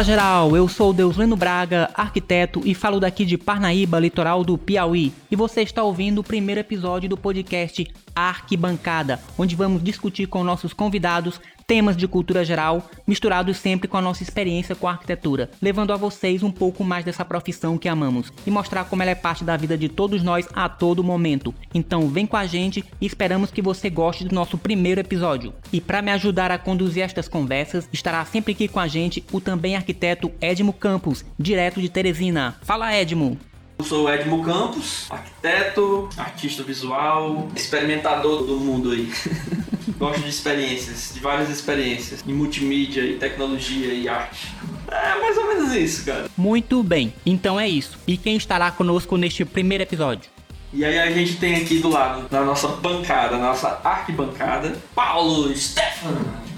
Fala geral, eu sou Deus Leno Braga, arquiteto e falo daqui de Parnaíba, litoral do Piauí. E você está ouvindo o primeiro episódio do podcast Arquibancada, onde vamos discutir com nossos convidados temas de cultura geral, misturados sempre com a nossa experiência com a arquitetura, levando a vocês um pouco mais dessa profissão que amamos e mostrar como ela é parte da vida de todos nós a todo momento. Então vem com a gente e esperamos que você goste do nosso primeiro episódio. E para me ajudar a conduzir estas conversas, estará sempre aqui com a gente o também arquiteto Edmo Campos, direto de Teresina. Fala Edmo! Eu sou Edmo Campos, arquiteto, artista visual, experimentador do mundo aí. Gosto de experiências, de várias experiências, em multimídia, e tecnologia e arte. É mais ou menos isso, cara. Muito bem, então é isso. E quem estará conosco neste primeiro episódio? E aí a gente tem aqui do lado, na nossa bancada, nossa arquibancada, Paulo Stefano.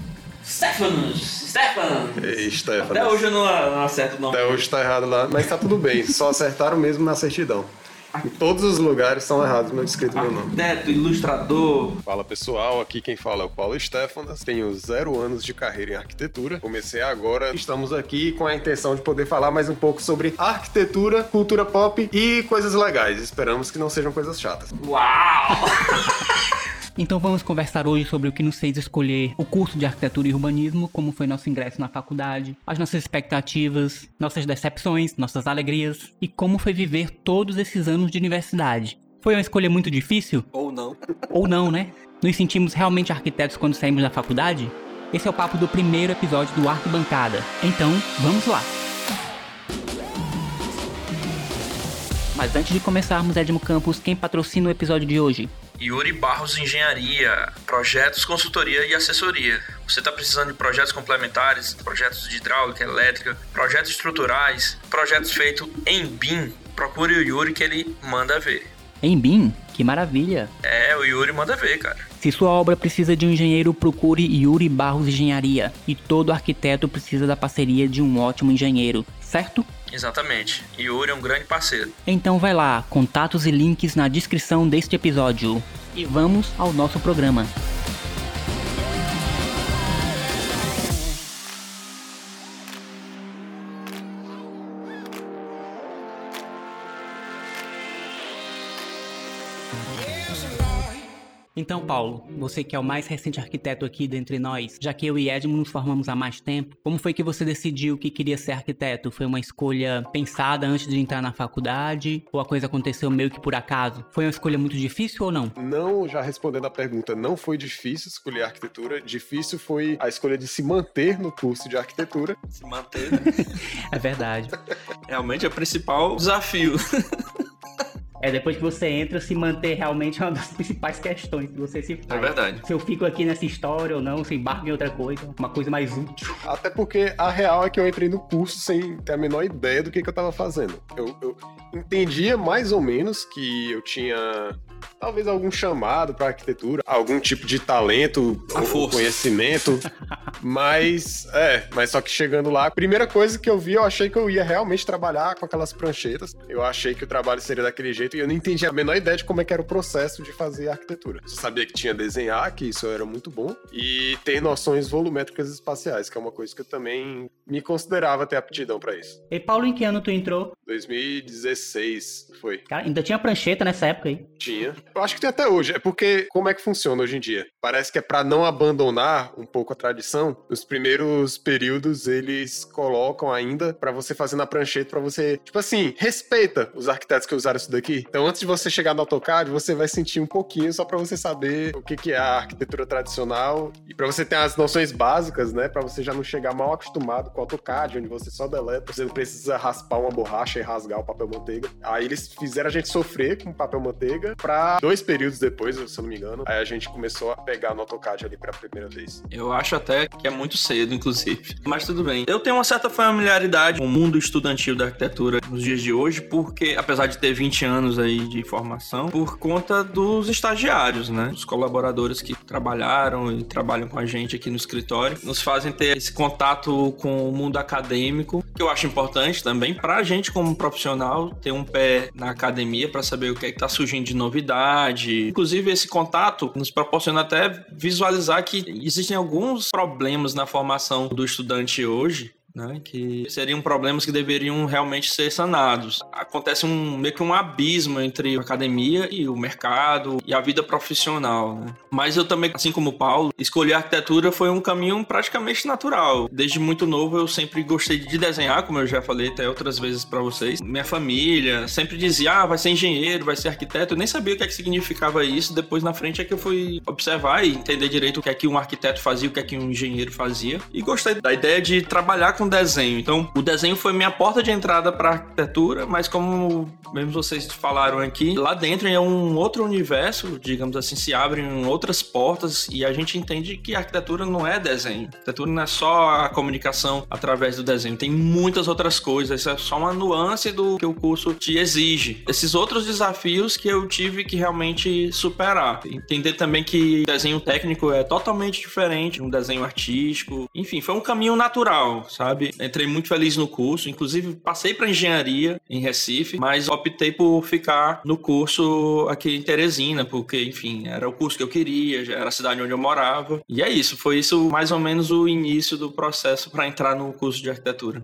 Stefanos! Stefan! Ei, Stefan. Até hoje eu não, não acerto o nome. Até hoje tá errado lá, mas tá tudo bem. Só acertaram mesmo na certidão. Em todos os lugares são errados meu escrito meu nome. Arquiteto, ilustrador. Fala pessoal, aqui quem fala é o Paulo Stefanas. Tenho zero anos de carreira em arquitetura. Comecei agora. Estamos aqui com a intenção de poder falar mais um pouco sobre arquitetura, cultura pop e coisas legais. Esperamos que não sejam coisas chatas. Uau! Então vamos conversar hoje sobre o que nos fez escolher o curso de arquitetura e urbanismo, como foi nosso ingresso na faculdade, as nossas expectativas, nossas decepções, nossas alegrias e como foi viver todos esses anos de universidade. Foi uma escolha muito difícil? Ou não. Ou não, né? Nos sentimos realmente arquitetos quando saímos da faculdade? Esse é o papo do primeiro episódio do Arquibancada. Então, vamos lá! Mas antes de começarmos, Edmo Campos, quem patrocina o episódio de hoje? Yuri Barros Engenharia, projetos, consultoria e assessoria. Você está precisando de projetos complementares, projetos de hidráulica, elétrica, projetos estruturais, projetos feitos em BIM? Procure o Yuri que ele manda ver. Em BIM? Que maravilha! É, o Yuri manda ver, cara. Se sua obra precisa de um engenheiro, procure Yuri Barros Engenharia. E todo arquiteto precisa da parceria de um ótimo engenheiro, certo? Exatamente. Yuri é um grande parceiro. Então vai lá, contatos e links na descrição deste episódio. E vamos ao nosso programa. Então, Paulo, você que é o mais recente arquiteto aqui dentre nós, já que eu e Edmo nos formamos há mais tempo, como foi que você decidiu que queria ser arquiteto? Foi uma escolha pensada antes de entrar na faculdade? Ou a coisa aconteceu meio que por acaso? Foi uma escolha muito difícil ou não? Não, já respondendo a pergunta, não foi difícil escolher arquitetura. Difícil foi a escolha de se manter no curso de arquitetura. Se manter. né? É verdade. Realmente é o principal desafio. É depois que você entra, se manter realmente é uma das principais questões que você se faz. É verdade. Se eu fico aqui nessa história ou não, se embarco em outra coisa, uma coisa mais útil. Até porque a real é que eu entrei no curso sem ter a menor ideia do que, que eu tava fazendo. Eu, eu entendia mais ou menos que eu tinha talvez algum chamado para arquitetura, algum tipo de talento, A ou força. conhecimento, mas é, mas só que chegando lá, a primeira coisa que eu vi, eu achei que eu ia realmente trabalhar com aquelas pranchetas. Eu achei que o trabalho seria daquele jeito e eu não entendia a menor ideia de como é que era o processo de fazer arquitetura. Eu sabia que tinha desenhar, que isso era muito bom, e ter noções volumétricas espaciais, que é uma coisa que eu também me considerava ter aptidão para isso. E Paulo, em que ano tu entrou? 2016 foi. Cara, ainda tinha prancheta nessa época aí. Tinha. Eu acho que tem até hoje. É porque como é que funciona hoje em dia? Parece que é pra não abandonar um pouco a tradição. Nos primeiros períodos eles colocam ainda pra você fazer na prancheta pra você, tipo assim, respeita os arquitetos que usaram isso daqui. Então antes de você chegar no AutoCAD, você vai sentir um pouquinho só pra você saber o que que é a arquitetura tradicional e pra você ter as noções básicas, né, Pra você já não chegar mal acostumado com o AutoCAD, onde você só deleta, você não precisa raspar uma borracha e rasgar o papel manteiga. Aí eles fizeram a gente sofrer com papel manteiga pra dois períodos depois, se eu não me engano, aí a gente começou a pegar no AutoCAD ali pela primeira vez. Eu acho até que é muito cedo, inclusive. Mas tudo bem. Eu tenho uma certa familiaridade com o mundo estudantil da arquitetura nos dias de hoje, porque, apesar de ter 20 anos aí de formação, por conta dos estagiários, né? Os colaboradores que trabalharam e trabalham com a gente aqui no escritório, nos fazem ter esse contato com o mundo acadêmico, que eu acho importante também pra gente como profissional ter um pé na academia pra saber o que é que tá surgindo de novidade. Inclusive esse contato nos proporciona até visualizar que existem alguns problemas na formação do estudante hoje né? Que seriam problemas que deveriam realmente ser sanados. Acontece um meio que um abismo entre a academia e o mercado e a vida profissional, né? Mas eu também, assim como o Paulo, escolher arquitetura foi um caminho praticamente natural. Desde muito novo eu sempre gostei de desenhar, como eu já falei até outras vezes para vocês. Minha família sempre dizia: "Ah, vai ser engenheiro, vai ser arquiteto". Eu nem sabia o que é que significava isso. Depois na frente é que eu fui observar e entender direito o que é que um arquiteto fazia, o que é que um engenheiro fazia. E gostei da ideia de trabalhar com desenho. Então, o desenho foi minha porta de entrada para arquitetura, mas como mesmo vocês falaram aqui, lá dentro é um outro universo, digamos assim, se abrem outras portas e a gente entende que arquitetura não é desenho. A arquitetura não é só a comunicação através do desenho, tem muitas outras coisas, isso é só uma nuance do que o curso te exige. Esses outros desafios que eu tive que realmente superar. Entender também que desenho técnico é totalmente diferente de um desenho artístico. Enfim, foi um caminho natural, sabe? Entrei muito feliz no curso, inclusive passei para engenharia em Recife, mas optei por ficar no curso aqui em Teresina, porque, enfim, era o curso que eu queria, já era a cidade onde eu morava. E é isso, foi isso mais ou menos o início do processo para entrar no curso de arquitetura.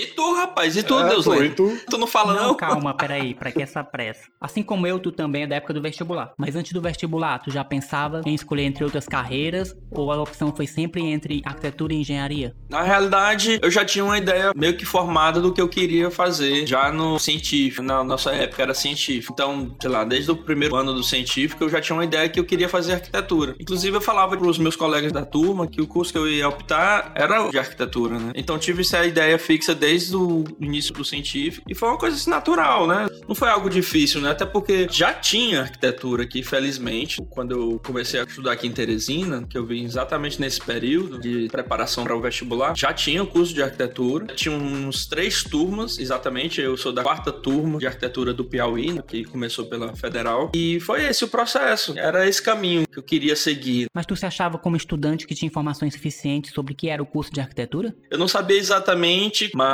E tu, rapaz? E tu, É, Deus e tu? Tu não fala não? Não, calma, peraí, pra que essa pressa? Assim como eu, tu também é da época do vestibular. Mas antes do vestibular, tu já pensava em escolher entre outras carreiras? Ou a opção foi sempre entre arquitetura e engenharia? Na realidade, eu já tinha uma ideia meio que formada do que eu queria fazer já no científico. Na nossa época era científico. Então, sei lá, desde o primeiro ano do científico eu já tinha uma ideia que eu queria fazer arquitetura. Inclusive, eu falava para os meus colegas da turma que o curso que eu ia optar era de arquitetura, né? Então, tive essa ideia fixa desde o início do científico e foi uma coisa assim, natural, né? Não foi algo difícil, né? Até porque já tinha arquitetura aqui, felizmente. Quando eu comecei a estudar aqui em Teresina, que eu vim exatamente nesse período de preparação para o vestibular, já tinha o curso de arquitetura. Tinha uns três turmas, exatamente. Eu sou da quarta turma de arquitetura do Piauí, né, que começou pela Federal. E foi esse o processo. Era esse caminho que eu queria seguir. Mas tu se achava como estudante que tinha informações suficientes sobre o que era o curso de arquitetura? Eu não sabia exatamente, mas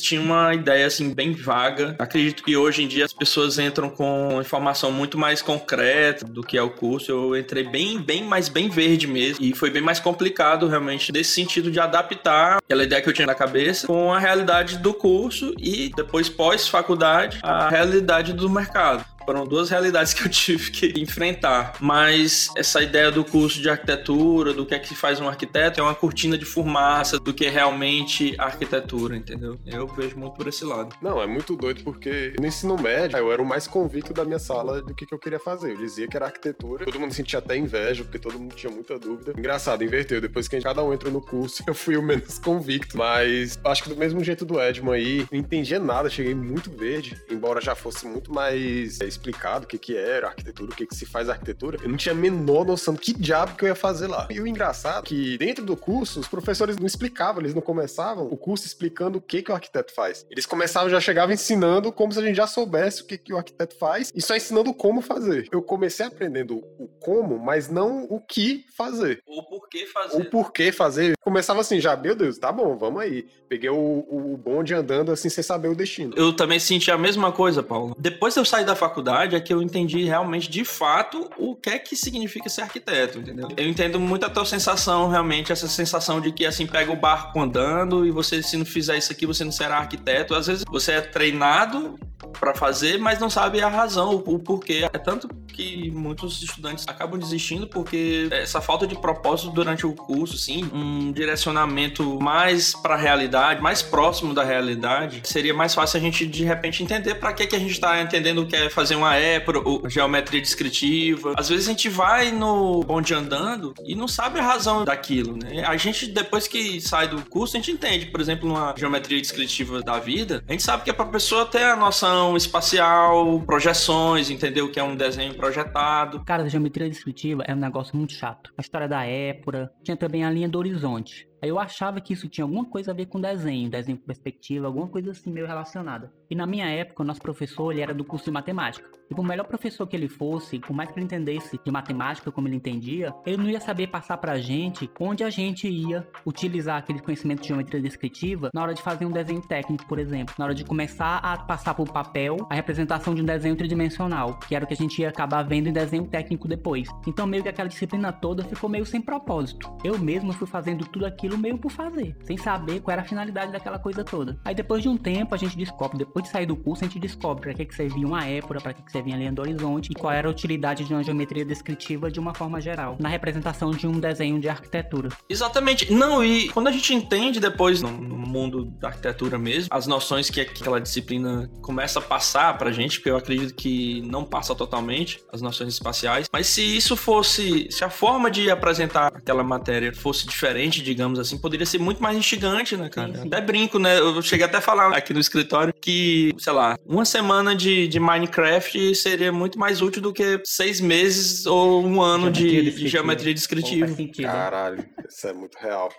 tinha uma ideia assim bem vaga. Acredito que hoje em dia as pessoas entram com informação muito mais concreta do que é o curso. Eu entrei bem, bem, mas bem verde mesmo. E foi bem mais complicado realmente nesse sentido de adaptar aquela ideia que eu tinha na cabeça com a realidade do curso e depois pós-faculdade a realidade do mercado. Foram duas realidades que eu tive que enfrentar. Mas essa ideia do curso de arquitetura, do que é que faz um arquiteto, é uma cortina de fumaça do que é realmente arquitetura, entendeu? Eu vejo muito por esse lado. Não, é muito doido porque no ensino médio eu era o mais convicto da minha sala do que, que eu queria fazer. Eu dizia que era arquitetura, todo mundo sentia até inveja, porque todo mundo tinha muita dúvida. Engraçado, inverteu. Depois que cada um entrou no curso, eu fui o menos convicto. Mas acho que do mesmo jeito do Edmond aí, não entendia nada, cheguei muito verde, embora já fosse muito mais é, explicado o que, que era arquitetura, o que, que se faz arquitetura. Eu não tinha a menor noção do que diabo que eu ia fazer lá. E o engraçado é que dentro do curso, os professores não explicavam, eles não começavam o curso explicando o que, que o arquiteto faz. Eles começavam, já chegavam ensinando como se a gente já soubesse o que, que o arquiteto faz e só ensinando como fazer. Eu comecei aprendendo o como, mas não o que fazer. O porquê fazer. O porquê fazer. Começava assim, já, meu Deus, tá bom, vamos aí. Peguei o, o bonde andando assim, sem saber o destino. Eu também senti a mesma coisa, Paulo. Depois de eu sair da faculdade, é que eu entendi realmente, de fato, o que é que significa ser arquiteto, entendeu? Eu entendo muito a tua sensação, realmente, essa sensação de que, assim, pega o barco andando e você, se não fizer isso aqui, você não será arquiteto. Às vezes você é treinado para fazer, mas não sabe a razão, o porquê. É tanto que muitos estudantes acabam desistindo porque essa falta de propósito durante o curso, sim, um direcionamento mais para a realidade, mais próximo da realidade, seria mais fácil a gente de repente entender para que que a gente está entendendo o que é fazer uma épora, ou geometria descritiva. Às vezes a gente vai no bonde andando e não sabe a razão daquilo, né? A gente depois que sai do curso, a gente entende, por exemplo, numa geometria descritiva da vida, a gente sabe que é para pessoa ter a noção espacial, projeções, entendeu? Que é um desenho projetado. Cara, a geometria descritiva é um negócio muito chato. A história da épora, tinha também a linha do horizonte. Aí eu achava que isso tinha alguma coisa a ver com desenho, desenho com perspectiva, alguma coisa assim meio relacionada. E na minha época, o nosso professor, ele era do curso de matemática. E por melhor professor que ele fosse, por mais que ele entendesse de matemática como ele entendia, ele não ia saber passar pra gente onde a gente ia utilizar aquele conhecimento de geometria descritiva na hora de fazer um desenho técnico, por exemplo. Na hora de começar a passar pro papel a representação de um desenho tridimensional, que era o que a gente ia acabar vendo em desenho técnico depois. Então meio que aquela disciplina toda ficou meio sem propósito. Eu mesmo fui fazendo tudo aquilo meio por fazer, sem saber qual era a finalidade daquela coisa toda. Aí depois de um tempo a gente descobre, depois de sair do curso, a gente descobre para que, que servia uma épora, para que, que servia a linha do horizonte e qual era a utilidade de uma geometria descritiva de uma forma geral, na representação de um desenho de arquitetura. Exatamente. Não, e quando a gente entende depois no mundo da arquitetura mesmo, as noções que aquela disciplina começa a passar pra gente, porque eu acredito que não passa totalmente as noções espaciais, mas se isso fosse, se a forma de apresentar aquela matéria fosse diferente, digamos assim, poderia ser muito mais instigante, né, cara? Sim, sim. Até brinco, né? Eu cheguei até a falar aqui no escritório que, sei lá, uma semana de, de Minecraft seria muito mais útil do que seis meses ou um ano de, de geometria descritiva. Caralho, isso é muito real.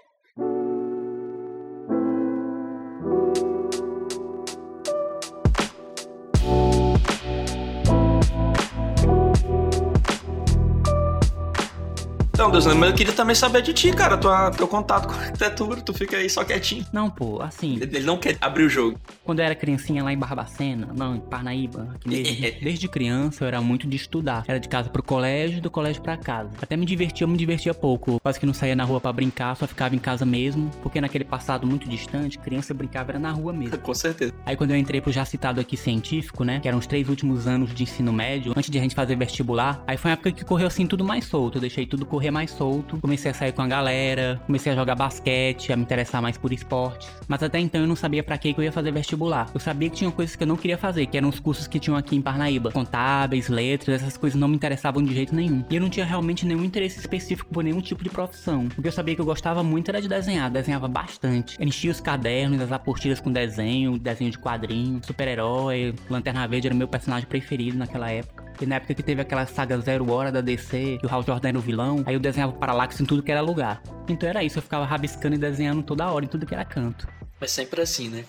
Então, Deus, mas eu queria também saber de ti, cara, tua, teu contato com a arquitetura, tu fica aí só quietinho. Não, pô, assim. Ele não quer abrir o jogo. Quando eu era criancinha lá em Barbacena, não, em Parnaíba, desde, desde criança eu era muito de estudar. Era de casa pro colégio, do colégio pra casa. Até me divertia, eu me divertia pouco. Quase que não saía na rua para brincar, só ficava em casa mesmo, porque naquele passado muito distante, criança brincava era na rua mesmo. com certeza. Aí quando eu entrei pro já citado aqui científico, né, que eram os três últimos anos de ensino médio, antes de a gente fazer vestibular, aí foi uma época que correu assim tudo mais solto. Eu deixei tudo correr mais solto. Comecei a sair com a galera, comecei a jogar basquete, a me interessar mais por esportes. Mas até então eu não sabia para que eu ia fazer vestibular. Eu sabia que tinha coisas que eu não queria fazer, que eram os cursos que tinham aqui em Parnaíba. Contábeis, letras, essas coisas não me interessavam de jeito nenhum. E eu não tinha realmente nenhum interesse específico por nenhum tipo de profissão. O que eu sabia que eu gostava muito era de desenhar, desenhava bastante. Enchia os cadernos, as apostilas com desenho, desenho de quadrinho, super-herói, Lanterna Verde era meu personagem preferido naquela época. E na época que teve aquela saga Zero Hora da DC, que o Hal Jordan era o vilão, aí eu desenhava Parallax em tudo que era lugar. Então era isso, eu ficava rabiscando e desenhando toda hora em tudo que era canto. Mas sempre assim, né?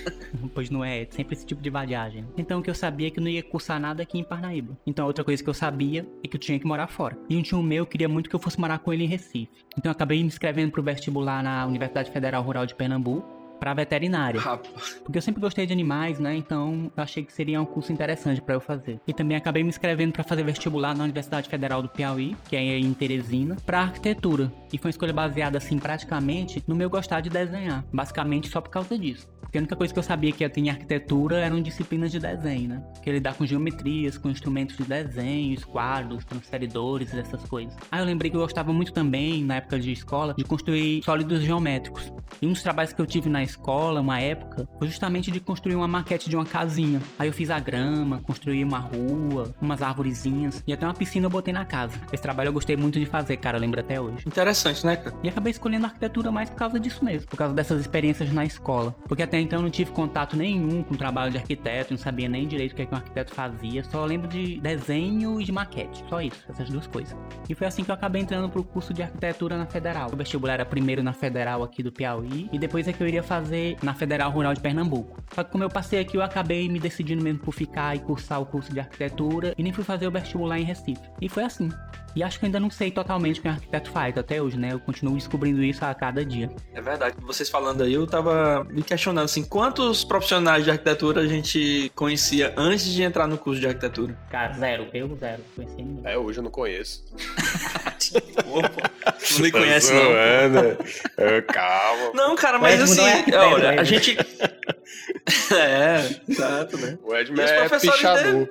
pois não é, sempre esse tipo de vadiagem. Então o que eu sabia é que eu não ia cursar nada aqui em Parnaíba. Então outra coisa que eu sabia é que eu tinha que morar fora. E um tio meu queria muito que eu fosse morar com ele em Recife. Então eu acabei me inscrevendo pro vestibular na Universidade Federal Rural de Pernambuco para veterinária. Porque eu sempre gostei de animais, né? Então eu achei que seria um curso interessante para eu fazer. E também acabei me inscrevendo para fazer vestibular na Universidade Federal do Piauí, que é em Teresina, para arquitetura. E foi uma escolha baseada assim praticamente no meu gostar de desenhar, basicamente só por causa disso. Porque a única coisa que eu sabia que ia ter em arquitetura eram disciplinas de desenho, né? Que lidar com geometrias, com instrumentos de desenho, quadros, transferidores, essas coisas. Aí eu lembrei que eu gostava muito também, na época de escola, de construir sólidos geométricos. E um dos trabalhos que eu tive na escola, uma época, foi justamente de construir uma maquete de uma casinha. Aí eu fiz a grama, construí uma rua, umas arvorezinhas e até uma piscina eu botei na casa. Esse trabalho eu gostei muito de fazer, cara, eu lembro até hoje. Interessante, né, cara? E acabei escolhendo arquitetura mais por causa disso mesmo, por causa dessas experiências na escola. Porque até então não tive contato nenhum com o trabalho de arquiteto, não sabia nem direito o que, é que um arquiteto fazia, só lembro de desenho e de maquete, só isso, essas duas coisas. E foi assim que eu acabei entrando pro curso de arquitetura na Federal. O vestibular era primeiro na Federal aqui do Piauí e depois é que eu iria fazer na Federal Rural de Pernambuco. Só que como eu passei aqui, eu acabei me decidindo mesmo por ficar e cursar o curso de arquitetura e nem fui fazer o vestibular em Recife. E foi assim. E acho que ainda não sei totalmente o que um arquiteto faz até hoje, né? Eu continuo descobrindo isso a cada dia. É verdade. Vocês falando aí, eu tava me questionando assim, quantos profissionais de arquitetura a gente conhecia antes de entrar no curso de arquitetura? Cara, zero. Eu zero. Conheci ninguém. É, hoje eu não conheço. não me conhece, não. É, calma. Não, cara, mas assim, é olha, a gente. é, exato, né? O Edman é pichador.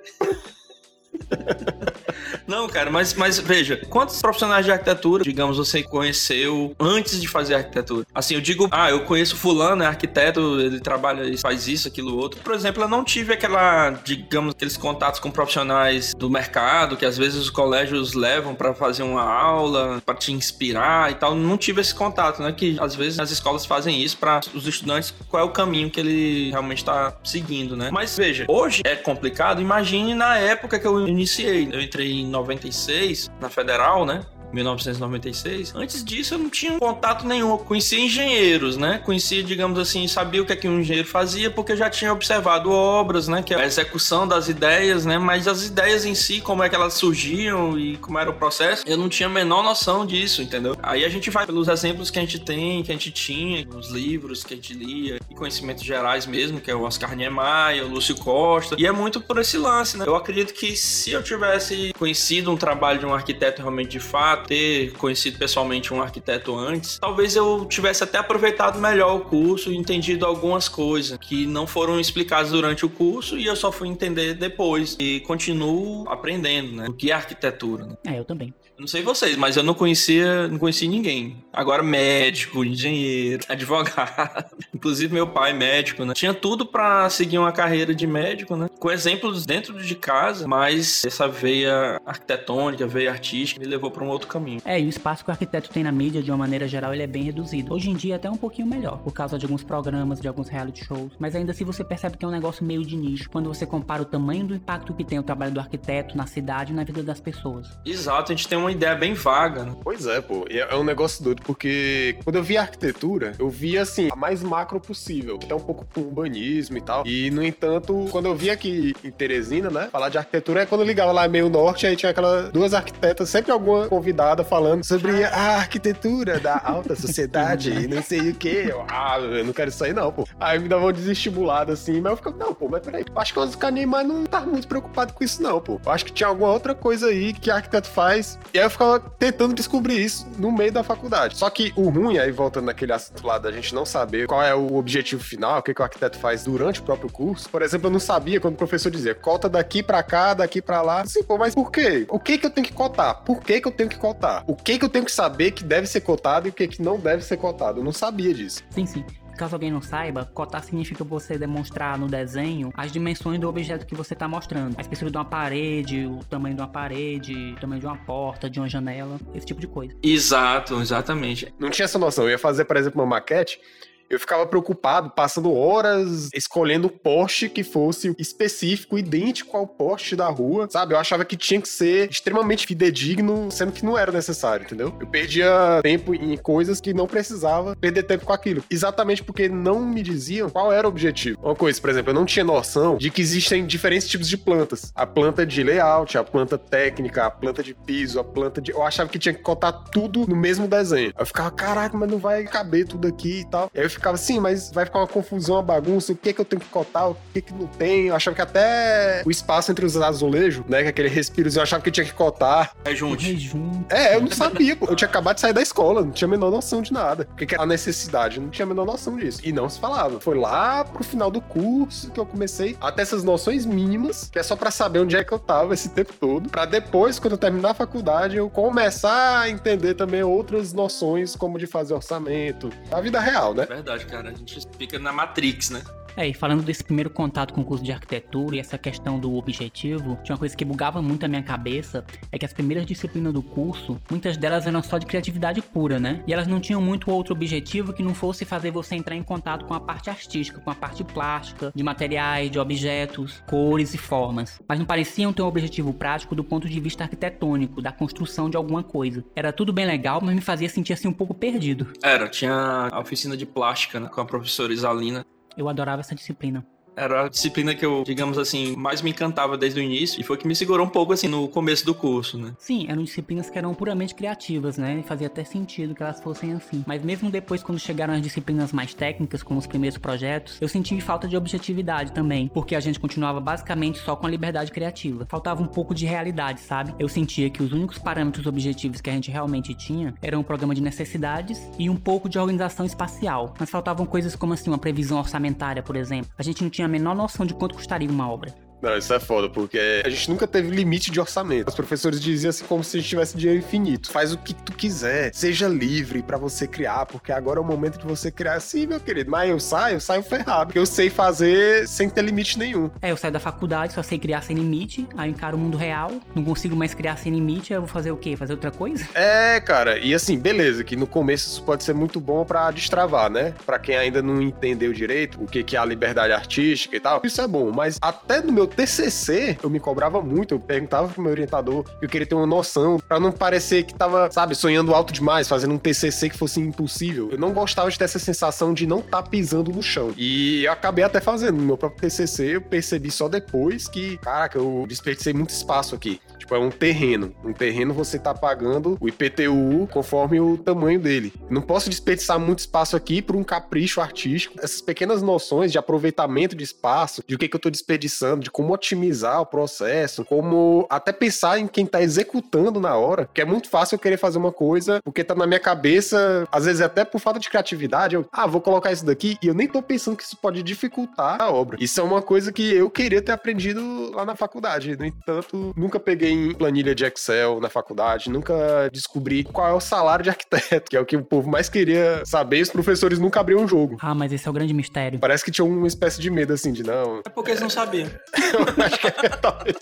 Não, cara, mas, mas veja, quantos profissionais de arquitetura, digamos, você conheceu antes de fazer arquitetura? Assim, eu digo, ah, eu conheço fulano, é arquiteto, ele trabalha, faz isso, aquilo, outro. Por exemplo, eu não tive aquela, digamos, aqueles contatos com profissionais do mercado que às vezes os colégios levam para fazer uma aula, para te inspirar e tal. Não tive esse contato, né? Que às vezes as escolas fazem isso para os estudantes, qual é o caminho que ele realmente está seguindo, né? Mas veja, hoje é complicado, imagine na época que eu iniciei. Eu entrei em 96 na Federal, né? 1996. Antes disso, eu não tinha contato nenhum. Conhecia engenheiros, né? Conhecia, digamos assim, sabia o que, é que um engenheiro fazia, porque eu já tinha observado obras, né? Que é a execução das ideias, né? Mas as ideias em si, como é que elas surgiam e como era o processo, eu não tinha a menor noção disso, entendeu? Aí a gente vai pelos exemplos que a gente tem, que a gente tinha, nos livros que a gente lia, e conhecimentos gerais mesmo, que é o Oscar Niemeyer, o Lúcio Costa, e é muito por esse lance, né? Eu acredito que se eu tivesse conhecido um trabalho de um arquiteto realmente de fato, ter conhecido pessoalmente um arquiteto antes, talvez eu tivesse até aproveitado melhor o curso e entendido algumas coisas que não foram explicadas durante o curso e eu só fui entender depois. E continuo aprendendo, né? O que é arquitetura. Né? É, eu também. Não sei vocês, mas eu não conhecia, não conhecia ninguém. Agora médico, engenheiro, advogado. Inclusive meu pai médico, né? Tinha tudo para seguir uma carreira de médico, né? Com exemplos dentro de casa, mas essa veia arquitetônica, veia artística me levou para um outro caminho. É, e o espaço que o arquiteto tem na mídia, de uma maneira geral, ele é bem reduzido. Hoje em dia até um pouquinho melhor, por causa de alguns programas, de alguns reality shows, mas ainda assim você percebe que é um negócio meio de nicho quando você compara o tamanho do impacto que tem o trabalho do arquiteto na cidade e na vida das pessoas. Exato, a gente tem uma ideia bem vaga, né? Pois é, pô. E é um negócio doido, porque quando eu via arquitetura, eu via assim, a mais macro possível, até um pouco com urbanismo e tal. E, no entanto, quando eu via aqui em Teresina, né, falar de arquitetura, é quando eu ligava lá meio norte, aí tinha aquelas duas arquitetas, sempre alguma convidada falando sobre a arquitetura da alta sociedade e não sei o que. Eu, ah, eu não quero isso aí não, pô. Aí me dava uma desestimulada assim, mas eu ficava, não, pô, mas peraí, acho que os caninhos mas não tá muito preocupado com isso não, pô. Eu acho que tinha alguma outra coisa aí que arquiteto faz. E aí eu ficava tentando descobrir isso no meio da faculdade. Só que o ruim, aí voltando naquele assunto lá da gente não saber qual é o objetivo final, o que, que o arquiteto faz durante o próprio curso. Por exemplo, eu não sabia quando o professor dizia, cota daqui para cá, daqui para lá. Assim, pô, mas por quê? O que que eu tenho que cotar? Por que que eu tenho que cotar? O que que eu tenho que saber que deve ser cotado e o que que não deve ser cotado? Eu não sabia disso. Sim, sim. Caso alguém não saiba, cotar significa você demonstrar no desenho as dimensões do objeto que você está mostrando. A espessura de uma parede, o tamanho de uma parede, o tamanho de uma porta, de uma janela, esse tipo de coisa. Exato, exatamente. Não tinha essa noção. Eu ia fazer, por exemplo, uma maquete eu ficava preocupado, passando horas escolhendo o poste que fosse específico, idêntico ao poste da rua, sabe? Eu achava que tinha que ser extremamente fidedigno, sendo que não era necessário, entendeu? Eu perdia tempo em coisas que não precisava perder tempo com aquilo. Exatamente porque não me diziam qual era o objetivo. Uma coisa, por exemplo, eu não tinha noção de que existem diferentes tipos de plantas. A planta de layout, a planta técnica, a planta de piso, a planta de. Eu achava que tinha que cotar tudo no mesmo desenho. Eu ficava, caraca, mas não vai caber tudo aqui e tal. E aí eu ficava assim, mas vai ficar uma confusão, uma bagunça, o que que eu tenho que cotar, o que que não tem. Eu achava que até o espaço entre os azulejos, né, que é aquele respirozinho, eu achava que tinha que cotar. É junto. Rejunte. É, eu não sabia, pô. Eu tinha acabado de sair da escola, não tinha a menor noção de nada. O que era a necessidade, não tinha a menor noção disso. E não se falava. Foi lá pro final do curso que eu comecei a ter essas noções mínimas, que é só pra saber onde é que eu tava esse tempo todo, pra depois, quando eu terminar a faculdade, eu começar a entender também outras noções, como de fazer orçamento, a vida real, né? Verdade verdade, cara. A gente fica na Matrix, né? É, e falando desse primeiro contato com o curso de arquitetura e essa questão do objetivo, tinha uma coisa que bugava muito a minha cabeça, é que as primeiras disciplinas do curso, muitas delas eram só de criatividade pura, né? E elas não tinham muito outro objetivo que não fosse fazer você entrar em contato com a parte artística, com a parte plástica, de materiais, de objetos, cores e formas. Mas não pareciam ter um objetivo prático do ponto de vista arquitetônico, da construção de alguma coisa. Era tudo bem legal, mas me fazia sentir assim um pouco perdido. Era, tinha a oficina de plástica, né, com a professora Isalina. Eu adorava essa disciplina. Era a disciplina que eu, digamos assim, mais me encantava desde o início e foi que me segurou um pouco assim no começo do curso, né? Sim, eram disciplinas que eram puramente criativas, né? E fazia até sentido que elas fossem assim. Mas mesmo depois, quando chegaram as disciplinas mais técnicas, como os primeiros projetos, eu senti falta de objetividade também, porque a gente continuava basicamente só com a liberdade criativa. Faltava um pouco de realidade, sabe? Eu sentia que os únicos parâmetros objetivos que a gente realmente tinha eram um programa de necessidades e um pouco de organização espacial. Mas faltavam coisas como assim, uma previsão orçamentária, por exemplo. A gente não tinha menor noção de quanto custaria uma obra. Não, isso é foda, porque a gente nunca teve limite de orçamento. Os professores diziam assim como se a gente tivesse dinheiro infinito. Faz o que tu quiser, seja livre para você criar, porque agora é o momento de você criar. Sim, meu querido, mas eu saio, eu saio ferrado, porque eu sei fazer sem ter limite nenhum. É, eu saio da faculdade, só sei criar sem limite, aí encaro o mundo real, não consigo mais criar sem limite, eu vou fazer o quê? Fazer outra coisa? É, cara, e assim, beleza, que no começo isso pode ser muito bom para destravar, né? Para quem ainda não entendeu direito o que que é a liberdade artística e tal, isso é bom, mas até no meu TCC, eu me cobrava muito. Eu perguntava pro meu orientador, eu queria ter uma noção, para não parecer que tava, sabe, sonhando alto demais, fazendo um TCC que fosse impossível. Eu não gostava de ter essa sensação de não estar tá pisando no chão. E eu acabei até fazendo. No meu próprio TCC, eu percebi só depois que, caraca, eu desperdicei muito espaço aqui. Tipo, é um terreno. Um terreno você tá pagando o IPTU conforme o tamanho dele. Não posso desperdiçar muito espaço aqui por um capricho artístico. Essas pequenas noções de aproveitamento de espaço, de o que, que eu tô desperdiçando, de como otimizar o processo, como até pensar em quem tá executando na hora, que é muito fácil eu querer fazer uma coisa porque tá na minha cabeça, às vezes até por falta de criatividade, eu, ah, vou colocar isso daqui e eu nem tô pensando que isso pode dificultar a obra. Isso é uma coisa que eu queria ter aprendido lá na faculdade. No entanto, nunca peguei em planilha de Excel na faculdade, nunca descobri qual é o salário de arquiteto, que é o que o povo mais queria saber, os professores nunca abriam o jogo. Ah, mas esse é o grande mistério. Parece que tinha uma espécie de medo assim de não. É porque eles não sabiam. Eu acho que é, talvez,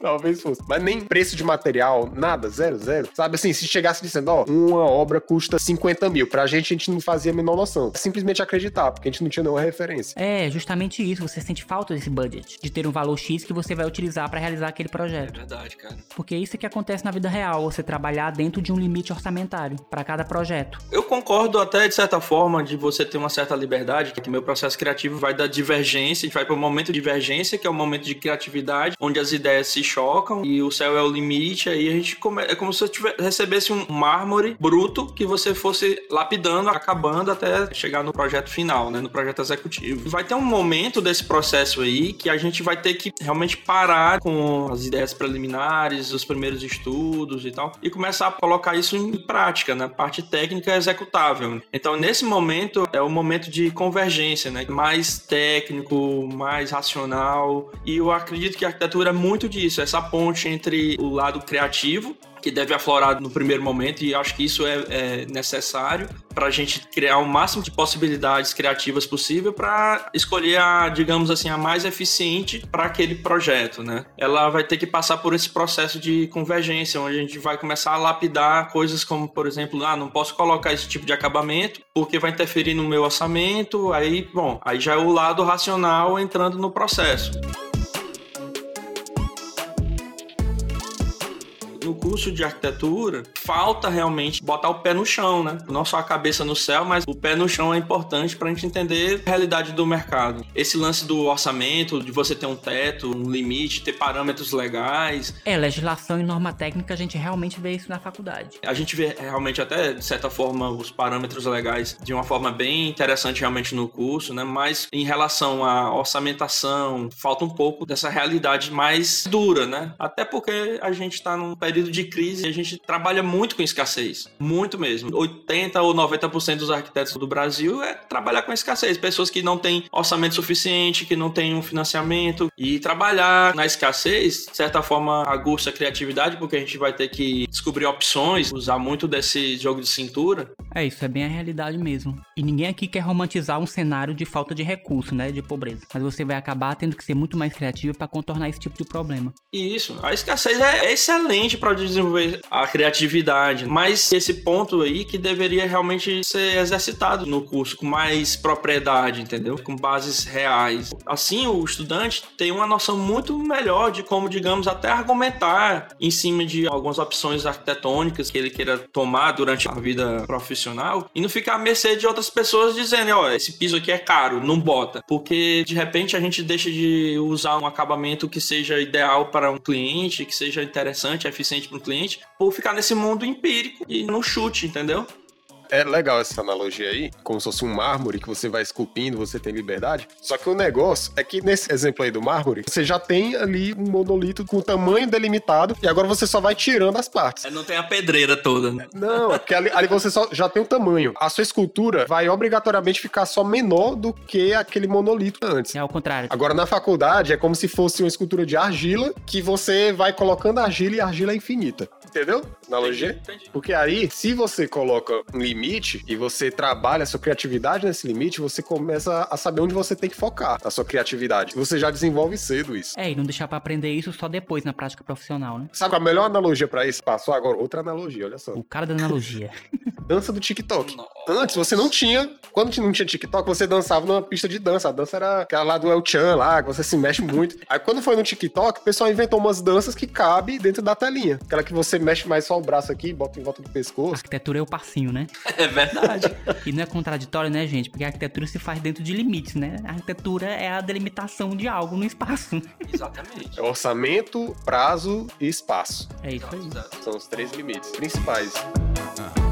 talvez fosse. Mas nem preço de material, nada, zero, zero. Sabe assim, se chegasse dizendo, ó, uma obra custa 50 mil, pra gente a gente não fazia a menor noção. Simplesmente acreditar, porque a gente não tinha nenhuma referência. É, justamente isso. Você sente falta desse budget, de ter um valor X que você vai utilizar pra realizar aquele É projeto. verdade, cara. Porque isso é que acontece na vida real, você trabalhar dentro de um limite orçamentário pra cada projeto. Eu concordo até de certa forma de você ter uma certa liberdade, que meu processo criativo vai da divergência, a gente vai para o momento de divergência, que é o momento de criatividade, onde as ideias se chocam e o céu é o limite, aí a gente come... é como se você tivesse... recebesse um mármore bruto que você fosse lapidando, acabando até chegar no projeto final, né, no projeto executivo. Vai ter um momento desse processo aí que a gente vai ter que realmente parar com as ideias preliminares, os primeiros estudos e tal, e começar a colocar isso em prática, na parte técnica executável. Então, nesse momento, é o momento de convergência, né? Mais técnico, mais racional. E eu acredito que a arquitetura é muito disso, essa ponte entre o lado criativo, que deve aflorar no primeiro momento, e acho que isso é, é necessário para a gente criar o máximo de possibilidades criativas possível para escolher a, digamos assim, a mais eficiente para aquele projeto, né? Ela vai ter que passar por esse processo de convergência, onde a gente vai começar a lapidar coisas como, por exemplo, ah, não posso colocar esse tipo de acabamento porque vai interferir no meu orçamento, aí, bom, aí já é o lado racional entrando no processo. Curso de arquitetura, falta realmente botar o pé no chão, né? Não só a cabeça no céu, mas o pé no chão é importante para a gente entender a realidade do mercado. Esse lance do orçamento, de você ter um teto, um limite, ter parâmetros legais. É, legislação e norma técnica, a gente realmente vê isso na faculdade. A gente vê realmente até, de certa forma, os parâmetros legais de uma forma bem interessante realmente no curso, né? Mas em relação à orçamentação, falta um pouco dessa realidade mais dura, né? Até porque a gente está num período de crise e a gente trabalha muito com escassez. Muito mesmo. 80 ou 90% dos arquitetos do Brasil é trabalhar com escassez. Pessoas que não têm orçamento suficiente, que não têm um financiamento. E trabalhar na escassez, de certa forma, aguça a criatividade, porque a gente vai ter que descobrir opções, usar muito desse jogo de cintura. É, isso é bem a realidade mesmo. E ninguém aqui quer romantizar um cenário de falta de recurso, né? De pobreza. Mas você vai acabar tendo que ser muito mais criativo para contornar esse tipo de problema. E isso, a escassez é excelente para desenvolver a criatividade, mas esse ponto aí que deveria realmente ser exercitado no curso com mais propriedade, entendeu? Com bases reais. Assim, o estudante tem uma noção muito melhor de como, digamos, até argumentar em cima de algumas opções arquitetônicas que ele queira tomar durante a vida profissional e não ficar à mercê de outras pessoas dizendo, ó, esse piso aqui é caro, não bota. Porque de repente a gente deixa de usar um acabamento que seja ideal para um cliente, que seja interessante, eficiente um cliente, por ficar nesse mundo empírico e no chute, entendeu? É legal essa analogia aí, como se fosse um mármore que você vai esculpindo, você tem liberdade. Só que o negócio é que nesse exemplo aí do mármore, você já tem ali um monolito com tamanho delimitado e agora você só vai tirando as partes. Não tem a pedreira toda, né? Não, é porque ali, ali você só, já tem o tamanho. A sua escultura vai obrigatoriamente ficar só menor do que aquele monolito antes. É ao contrário. Agora, na faculdade, é como se fosse uma escultura de argila que você vai colocando argila e a argila é infinita. Entendeu? Analogia? Entendi, entendi. Porque aí, se você coloca um limite e você trabalha a sua criatividade nesse limite, você começa a saber onde você tem que focar a sua criatividade. Você já desenvolve cedo isso. É, e não deixar pra aprender isso só depois na prática profissional, né? Sabe qual a melhor analogia pra isso? Passou agora outra analogia, olha só. O cara da analogia. Dança do TikTok. Nossa. Antes você não tinha, quando não tinha TikTok, você dançava numa pista de dança. A dança era aquela lá do El Chan lá, que você se mexe muito. Aí quando foi no TikTok, o pessoal inventou umas danças que cabem dentro da telinha. Aquela que você mexe mais só o braço aqui, bota em volta do pescoço. arquitetura é o passinho, né? É verdade. E não é contraditório, né, gente? Porque a arquitetura se faz dentro de limites, né? A arquitetura é a delimitação de algo no espaço. Exatamente. É orçamento, prazo e espaço. É isso aí. São os três limites principais. É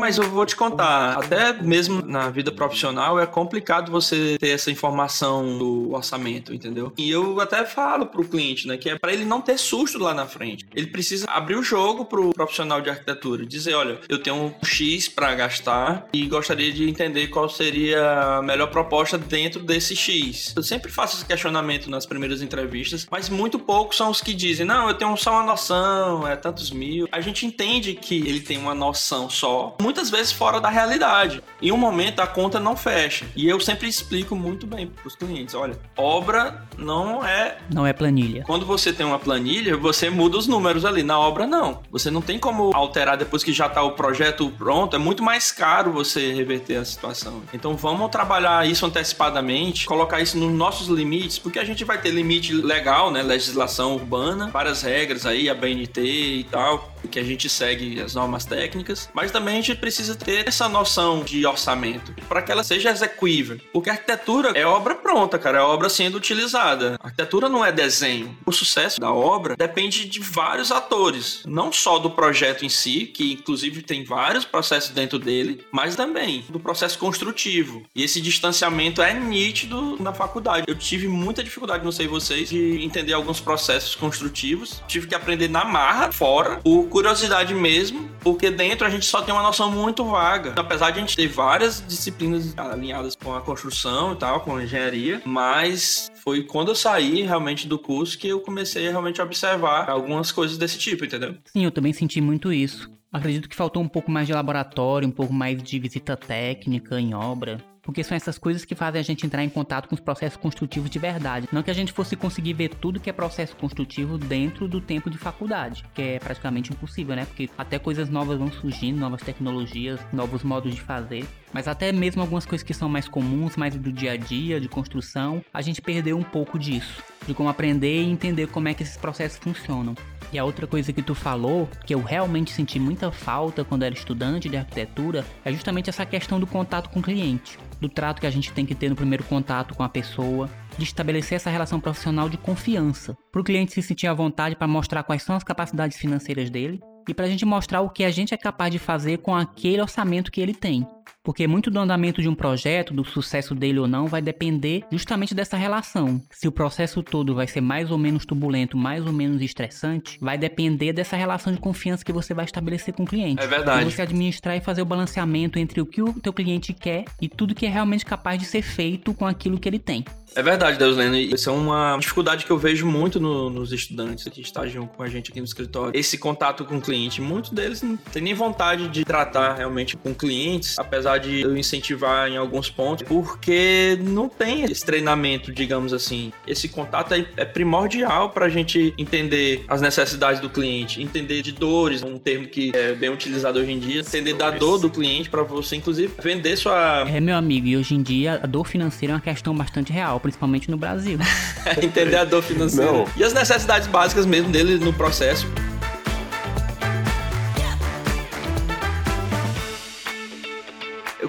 Mas eu vou te contar, até mesmo na vida profissional é complicado você ter essa informação do orçamento, entendeu? E eu até falo pro cliente, né, que é para ele não ter susto lá na frente. Ele precisa abrir o jogo pro profissional de arquitetura, dizer, olha, eu tenho um X para gastar e gostaria de entender qual seria a melhor proposta dentro desse X. Eu sempre faço esse questionamento nas primeiras entrevistas, mas muito poucos são os que dizem, não, eu tenho só uma noção, é tantos mil. A gente entende que ele tem uma noção só, muitas vezes fora da realidade. Em um momento a conta não fecha. E eu sempre explico muito bem para os clientes, olha, obra não é não é planilha. Quando você tem uma planilha, você muda os números ali. Na obra não. Você não tem como alterar depois que já está o projeto pronto. É muito mais caro você reverter a situação. Então vamos trabalhar isso antecipadamente, colocar isso nos nossos limites, porque a gente vai ter limite legal, né, legislação urbana, várias regras aí, a BNT e tal que a gente segue as normas técnicas, mas também a gente precisa ter essa noção de orçamento para que ela seja execuível. Porque a arquitetura é obra pronta, cara, é obra sendo utilizada. A arquitetura não é desenho. O sucesso da obra depende de vários atores, não só do projeto em si, que inclusive tem vários processos dentro dele, mas também do processo construtivo. E esse distanciamento é nítido na faculdade. Eu tive muita dificuldade, não sei vocês, de entender alguns processos construtivos. Tive que aprender na marra, fora, o curiosidade mesmo, porque dentro a gente só tem uma noção muito vaga. Apesar de a gente ter várias disciplinas alinhadas com a construção e tal, com a engenharia, mas foi quando eu saí realmente do curso que eu comecei realmente a observar algumas coisas desse tipo, entendeu? Sim, eu também senti muito isso. Acredito que faltou um pouco mais de laboratório, um pouco mais de visita técnica em obra porque são essas coisas que fazem a gente entrar em contato com os processos construtivos de verdade. Não que a gente fosse conseguir ver tudo que é processo construtivo dentro do tempo de faculdade, que é praticamente impossível, né? Porque até coisas novas vão surgindo, novas tecnologias, novos modos de fazer. Mas até mesmo algumas coisas que são mais comuns, mais do dia a dia, de construção, a gente perdeu um pouco disso. De como aprender e entender como é que esses processos funcionam. E a outra coisa que tu falou, que eu realmente senti muita falta quando era estudante de arquitetura, é justamente essa questão do contato com o cliente, do trato que a gente tem que ter no primeiro contato com a pessoa, de estabelecer essa relação profissional de confiança, para o cliente se sentir à vontade para mostrar quais são as capacidades financeiras dele e para a gente mostrar o que a gente é capaz de fazer com aquele orçamento que ele tem. Porque muito do andamento de um projeto, do sucesso dele ou não, vai depender justamente dessa relação. Se o processo todo vai ser mais ou menos turbulento, mais ou menos estressante, vai depender dessa relação de confiança que você vai estabelecer com o cliente. É verdade. E você administrar e fazer o balanceamento entre o que o teu cliente quer e tudo que é realmente capaz de ser feito com aquilo que ele tem. É verdade, Deus Leno. Isso é uma dificuldade que eu vejo muito no, nos estudantes que estagiam com a gente aqui no escritório. Esse contato com o cliente. Muitos deles não têm nem vontade de tratar realmente com clientes, apesar de eu incentivar em alguns pontos, porque não tem esse treinamento, digamos assim. Esse contato é, é primordial para a gente entender as necessidades do cliente, entender de dores, um termo que é bem utilizado hoje em dia, entender da dor do cliente para você, inclusive, vender sua. É, meu amigo, e hoje em dia a dor financeira é uma questão bastante real principalmente no Brasil. Entender a dor financeira. Não. E as necessidades básicas mesmo dele no processo.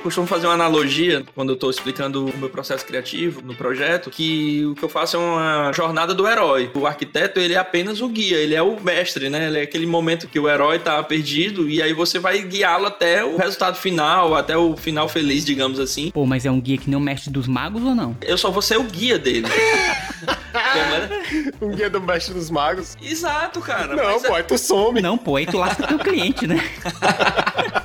Costumo fazer uma analogia quando eu estou explicando o meu processo criativo no projeto, que o que eu faço é uma jornada do herói. O arquiteto, ele é apenas o guia, ele é o mestre, né? Ele é aquele momento que o herói está perdido e aí você vai guiá-lo até o resultado final, até o final feliz, digamos assim. Pô, mas é um guia que nem o mestre dos magos ou não? Eu só vou ser o guia dele. Como? Um guia do mestre dos magos. Exato, cara. Não, pô, é... aí tu some. Não, pô, aí tu lasca teu cliente, né?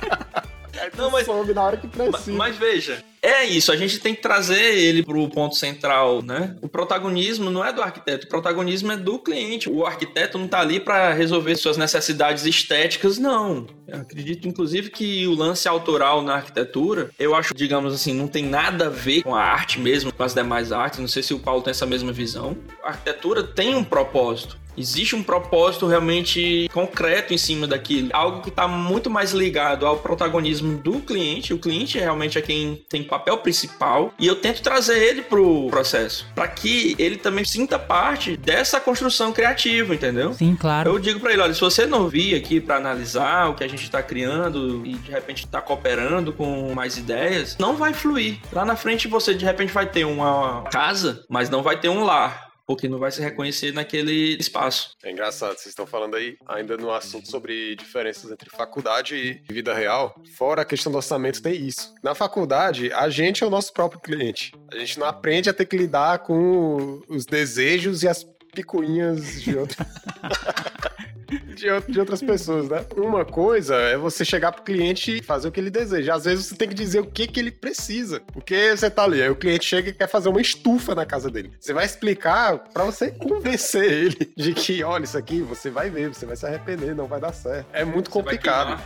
mas, some na hora que precisa. Mas, mas veja, é isso, a gente tem que trazer ele pro ponto central, né? O protagonismo não é do arquiteto, o protagonismo é do cliente. O arquiteto não tá ali para resolver suas necessidades estéticas, não. Eu acredito, inclusive, que o lance autoral na arquitetura, eu acho, digamos assim, não tem nada a ver com a arte mesmo, com as demais artes. Não sei se o Paulo tem essa mesma visão. A arquitetura tem um propósito. Existe um propósito realmente concreto em cima daquilo. Algo que está muito mais ligado ao protagonismo do cliente. O cliente realmente é quem tem papel principal. E eu tento trazer ele pro processo. para que ele também sinta parte dessa construção criativa, entendeu? Sim, claro. Eu digo para ele: olha, se você não vir aqui para analisar o que a gente está criando e de repente está cooperando com mais ideias, não vai fluir. Lá na frente você de repente vai ter uma casa, mas não vai ter um lar porque não vai se reconhecer naquele espaço. É engraçado, vocês estão falando aí ainda no assunto sobre diferenças entre faculdade e vida real. Fora a questão do orçamento, tem isso. Na faculdade, a gente é o nosso próprio cliente. A gente não aprende a ter que lidar com os desejos e as picuinhas de outro. de, outras pessoas, né? Uma coisa é você chegar pro cliente e fazer o que ele deseja. Às vezes você tem que dizer o que, que ele precisa. Porque você tá ali, aí o cliente chega e quer fazer uma estufa na casa dele. Você vai explicar para você convencer ele de que, olha, isso aqui você vai ver, você vai se arrepender, não vai dar certo. É muito complicado.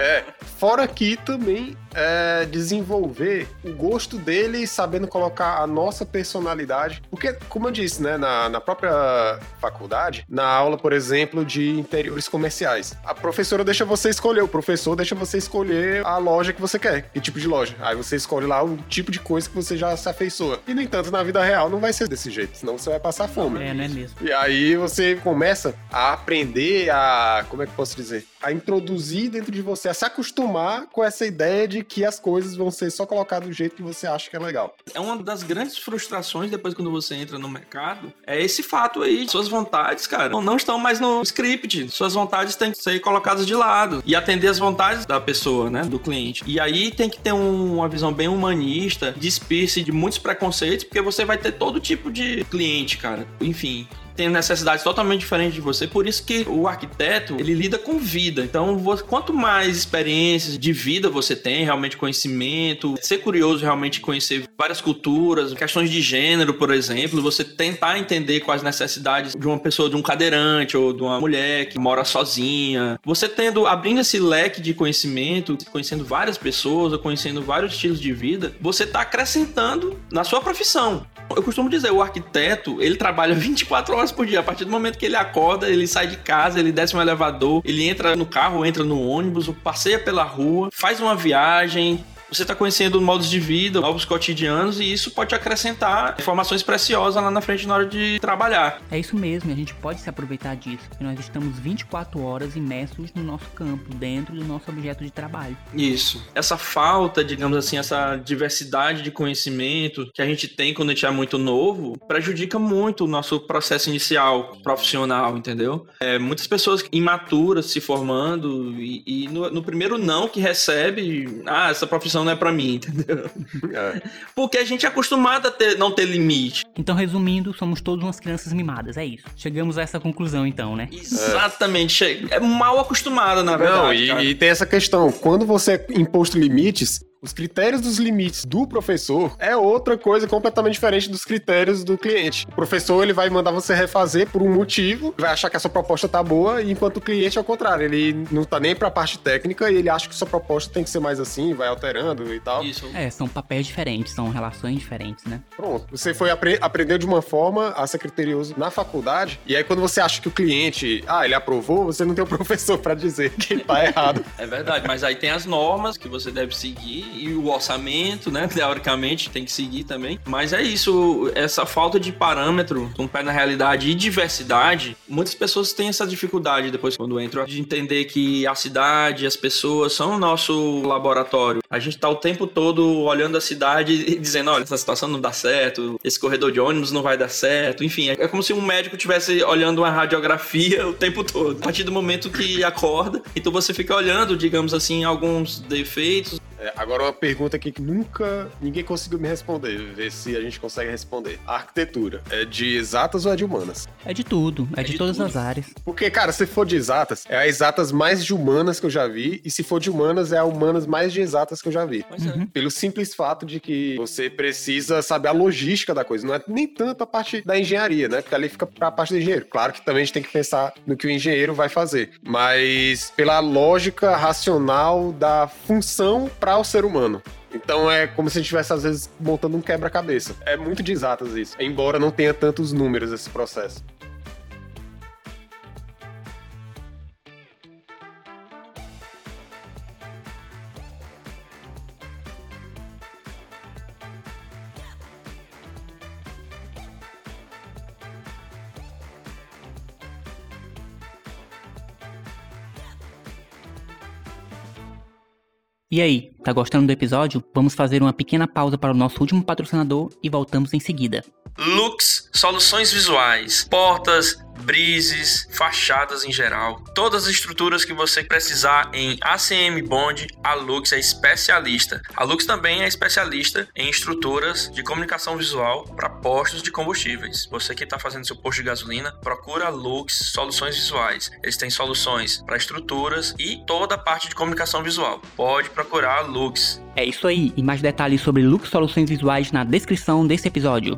É, fora que também é, desenvolver o gosto dele sabendo colocar a nossa personalidade. Porque, como eu disse, né, na, na própria faculdade, na aula, por exemplo, de interiores comerciais, a professora deixa você escolher, o professor deixa você escolher a loja que você quer, que tipo de loja. Aí você escolhe lá o tipo de coisa que você já se afeiçoa. E, no entanto, na vida real não vai ser desse jeito, senão você vai passar fome. É, não é mesmo. E aí você começa a aprender a. Como é que eu posso dizer? A introduzir dentro de você, a se acostumar com essa ideia de que as coisas vão ser só colocadas do jeito que você acha que é legal. É uma das grandes frustrações depois quando você entra no mercado, é esse fato aí, suas vontades, cara, não estão mais no script, suas vontades têm que ser colocadas de lado e atender as vontades da pessoa, né, do cliente. E aí tem que ter um, uma visão bem humanista, despir-se de muitos preconceitos, porque você vai ter todo tipo de cliente, cara. Enfim, tem necessidades totalmente diferentes de você. Por isso que o arquiteto, ele lida com vida. Então, quanto mais experiências de vida você tem, realmente conhecimento, ser curioso realmente conhecer várias culturas, questões de gênero, por exemplo, você tentar entender quais necessidades de uma pessoa, de um cadeirante ou de uma mulher que mora sozinha. Você tendo, abrindo esse leque de conhecimento, conhecendo várias pessoas, conhecendo vários estilos de vida, você está acrescentando na sua profissão. Eu costumo dizer, o arquiteto, ele trabalha 24 horas por dia. A partir do momento que ele acorda, ele sai de casa, ele desce um elevador, ele entra no carro, entra no ônibus, passeia pela rua, faz uma viagem, você está conhecendo modos de vida, novos cotidianos, e isso pode acrescentar informações preciosas lá na frente na hora de trabalhar. É isso mesmo, a gente pode se aproveitar disso, porque nós estamos 24 horas imersos no nosso campo, dentro do nosso objeto de trabalho. Isso. Essa falta, digamos assim, essa diversidade de conhecimento que a gente tem quando a gente é muito novo, prejudica muito o nosso processo inicial profissional, entendeu? É, muitas pessoas imaturas se formando e, e no, no primeiro não que recebe, ah, essa profissão não é para mim, entendeu? É. Porque a gente é acostumado a ter, não ter limite. Então, resumindo, somos todos umas crianças mimadas, é isso. Chegamos a essa conclusão, então, né? Exatamente. É, é mal acostumado, na verdade. Não, e, e, tem essa questão. Quando você é imposto limites, os critérios dos limites do professor é outra coisa completamente diferente dos critérios do cliente. O professor ele vai mandar você refazer por um motivo, vai achar que a sua proposta tá boa, enquanto o cliente é o contrário, ele não tá nem pra parte técnica e ele acha que sua proposta tem que ser mais assim, vai alterando e tal. Isso. É, são papéis diferentes, são relações diferentes, né? Pronto. Você foi apre aprender de uma forma a ser criterioso na faculdade, e aí quando você acha que o cliente, ah, ele aprovou, você não tem o um professor para dizer que tá errado. É verdade, mas aí tem as normas que você deve seguir e o orçamento, né? Teoricamente tem que seguir também. Mas é isso, essa falta de parâmetro, um pé na realidade e diversidade, muitas pessoas têm essa dificuldade depois quando entram de entender que a cidade, as pessoas são o nosso laboratório. A gente tá o tempo todo olhando a cidade e dizendo, olha, essa situação não dá certo, esse corredor de ônibus não vai dar certo, enfim, é como se um médico estivesse olhando uma radiografia o tempo todo. A partir do momento que acorda, então você fica olhando, digamos assim, alguns defeitos, é, agora uma pergunta aqui que nunca ninguém conseguiu me responder, ver se a gente consegue responder. A arquitetura é de exatas ou é de humanas? É de tudo, é, é de, de, todas tudo. as áreas. Porque, cara, se for de exatas, é a exatas mais de humanas que eu já vi, e se for de humanas, é a humanas mais de exatas que eu já vi. Uhum. Pelo simples fato de que você precisa saber a logística da coisa, não é nem tanto a parte da engenharia, né? Porque ali fica pra parte do engenheiro. Claro que também a gente tem que pensar no que o engenheiro vai fazer, mas pela lógica racional da função para o ser humano. Então é como se a gente estivesse, às vezes, montando um quebra-cabeça. É muito de exatas isso, embora não tenha tantos números esse processo. E aí, tá gostando do episódio? Vamos fazer uma pequena pausa para o nosso último patrocinador e voltamos em seguida. Lux Soluções Visuais, portas, brises, fachadas em geral. Todas as estruturas que você precisar em ACM Bond, a Lux é especialista. A Lux também é especialista em estruturas de comunicação visual para postos de combustíveis. Você que está fazendo seu posto de gasolina, procura a Lux Soluções Visuais. Eles têm soluções para estruturas e toda a parte de comunicação visual. Pode procurar a Lux. É isso aí, e mais detalhes sobre Lux Soluções Visuais na descrição desse episódio.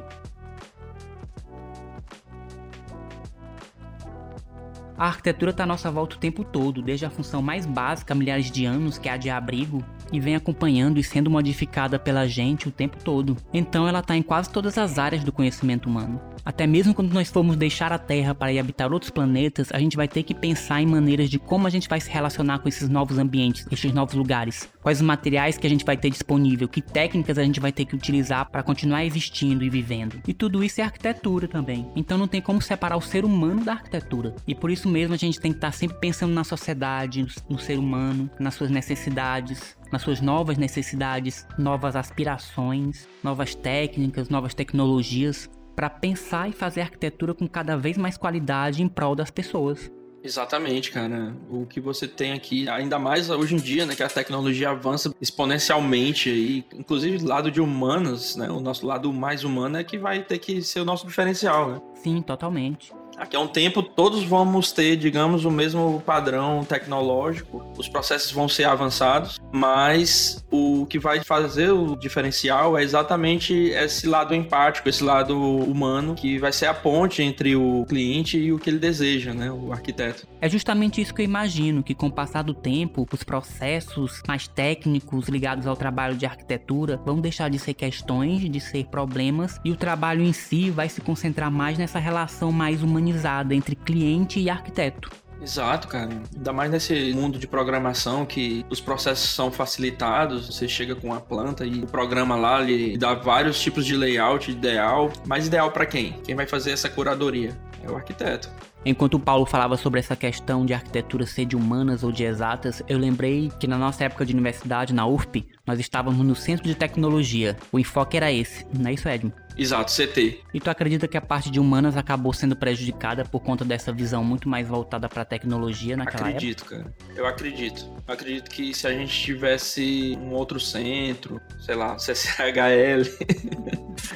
A arquitetura está à nossa volta o tempo todo, desde a função mais básica milhares de anos, que é a de abrigo, e vem acompanhando e sendo modificada pela gente o tempo todo. Então ela está em quase todas as áreas do conhecimento humano. Até mesmo quando nós formos deixar a Terra para ir habitar outros planetas, a gente vai ter que pensar em maneiras de como a gente vai se relacionar com esses novos ambientes, esses novos lugares. Quais os materiais que a gente vai ter disponível, que técnicas a gente vai ter que utilizar para continuar existindo e vivendo. E tudo isso é arquitetura também. Então não tem como separar o ser humano da arquitetura. E por isso mesmo a gente tem que estar sempre pensando na sociedade, no ser humano, nas suas necessidades, nas suas novas necessidades, novas aspirações, novas técnicas, novas tecnologias, para pensar e fazer arquitetura com cada vez mais qualidade em prol das pessoas. Exatamente, cara. O que você tem aqui, ainda mais hoje em dia, né, que a tecnologia avança exponencialmente aí, inclusive do lado de humanas, né, o nosso lado mais humano é que vai ter que ser o nosso diferencial, né? Sim, totalmente. Daqui a um tempo todos vamos ter, digamos, o mesmo padrão tecnológico. Os processos vão ser avançados, mas o que vai fazer o diferencial é exatamente esse lado empático, esse lado humano, que vai ser a ponte entre o cliente e o que ele deseja, né, o arquiteto. É justamente isso que eu imagino, que com o passar do tempo, os processos mais técnicos ligados ao trabalho de arquitetura vão deixar de ser questões, de ser problemas, e o trabalho em si vai se concentrar mais nessa relação mais humanizada entre cliente e arquiteto. Exato, cara. Ainda mais nesse mundo de programação que os processos são facilitados, você chega com a planta e o programa lá lhe dá vários tipos de layout ideal, mas ideal para quem? Quem vai fazer essa curadoria? É o arquiteto. Enquanto o Paulo falava sobre essa questão de arquitetura ser de humanas ou de exatas, eu lembrei que na nossa época de universidade, na UFP, nós estávamos no centro de tecnologia. O enfoque era esse, não é isso, Edmo? Exato, CT. E tu acredita que a parte de humanas acabou sendo prejudicada por conta dessa visão muito mais voltada para tecnologia naquela acredito, época? Acredito, cara. Eu acredito. Eu acredito que se a gente tivesse um outro centro, sei lá, CCHL,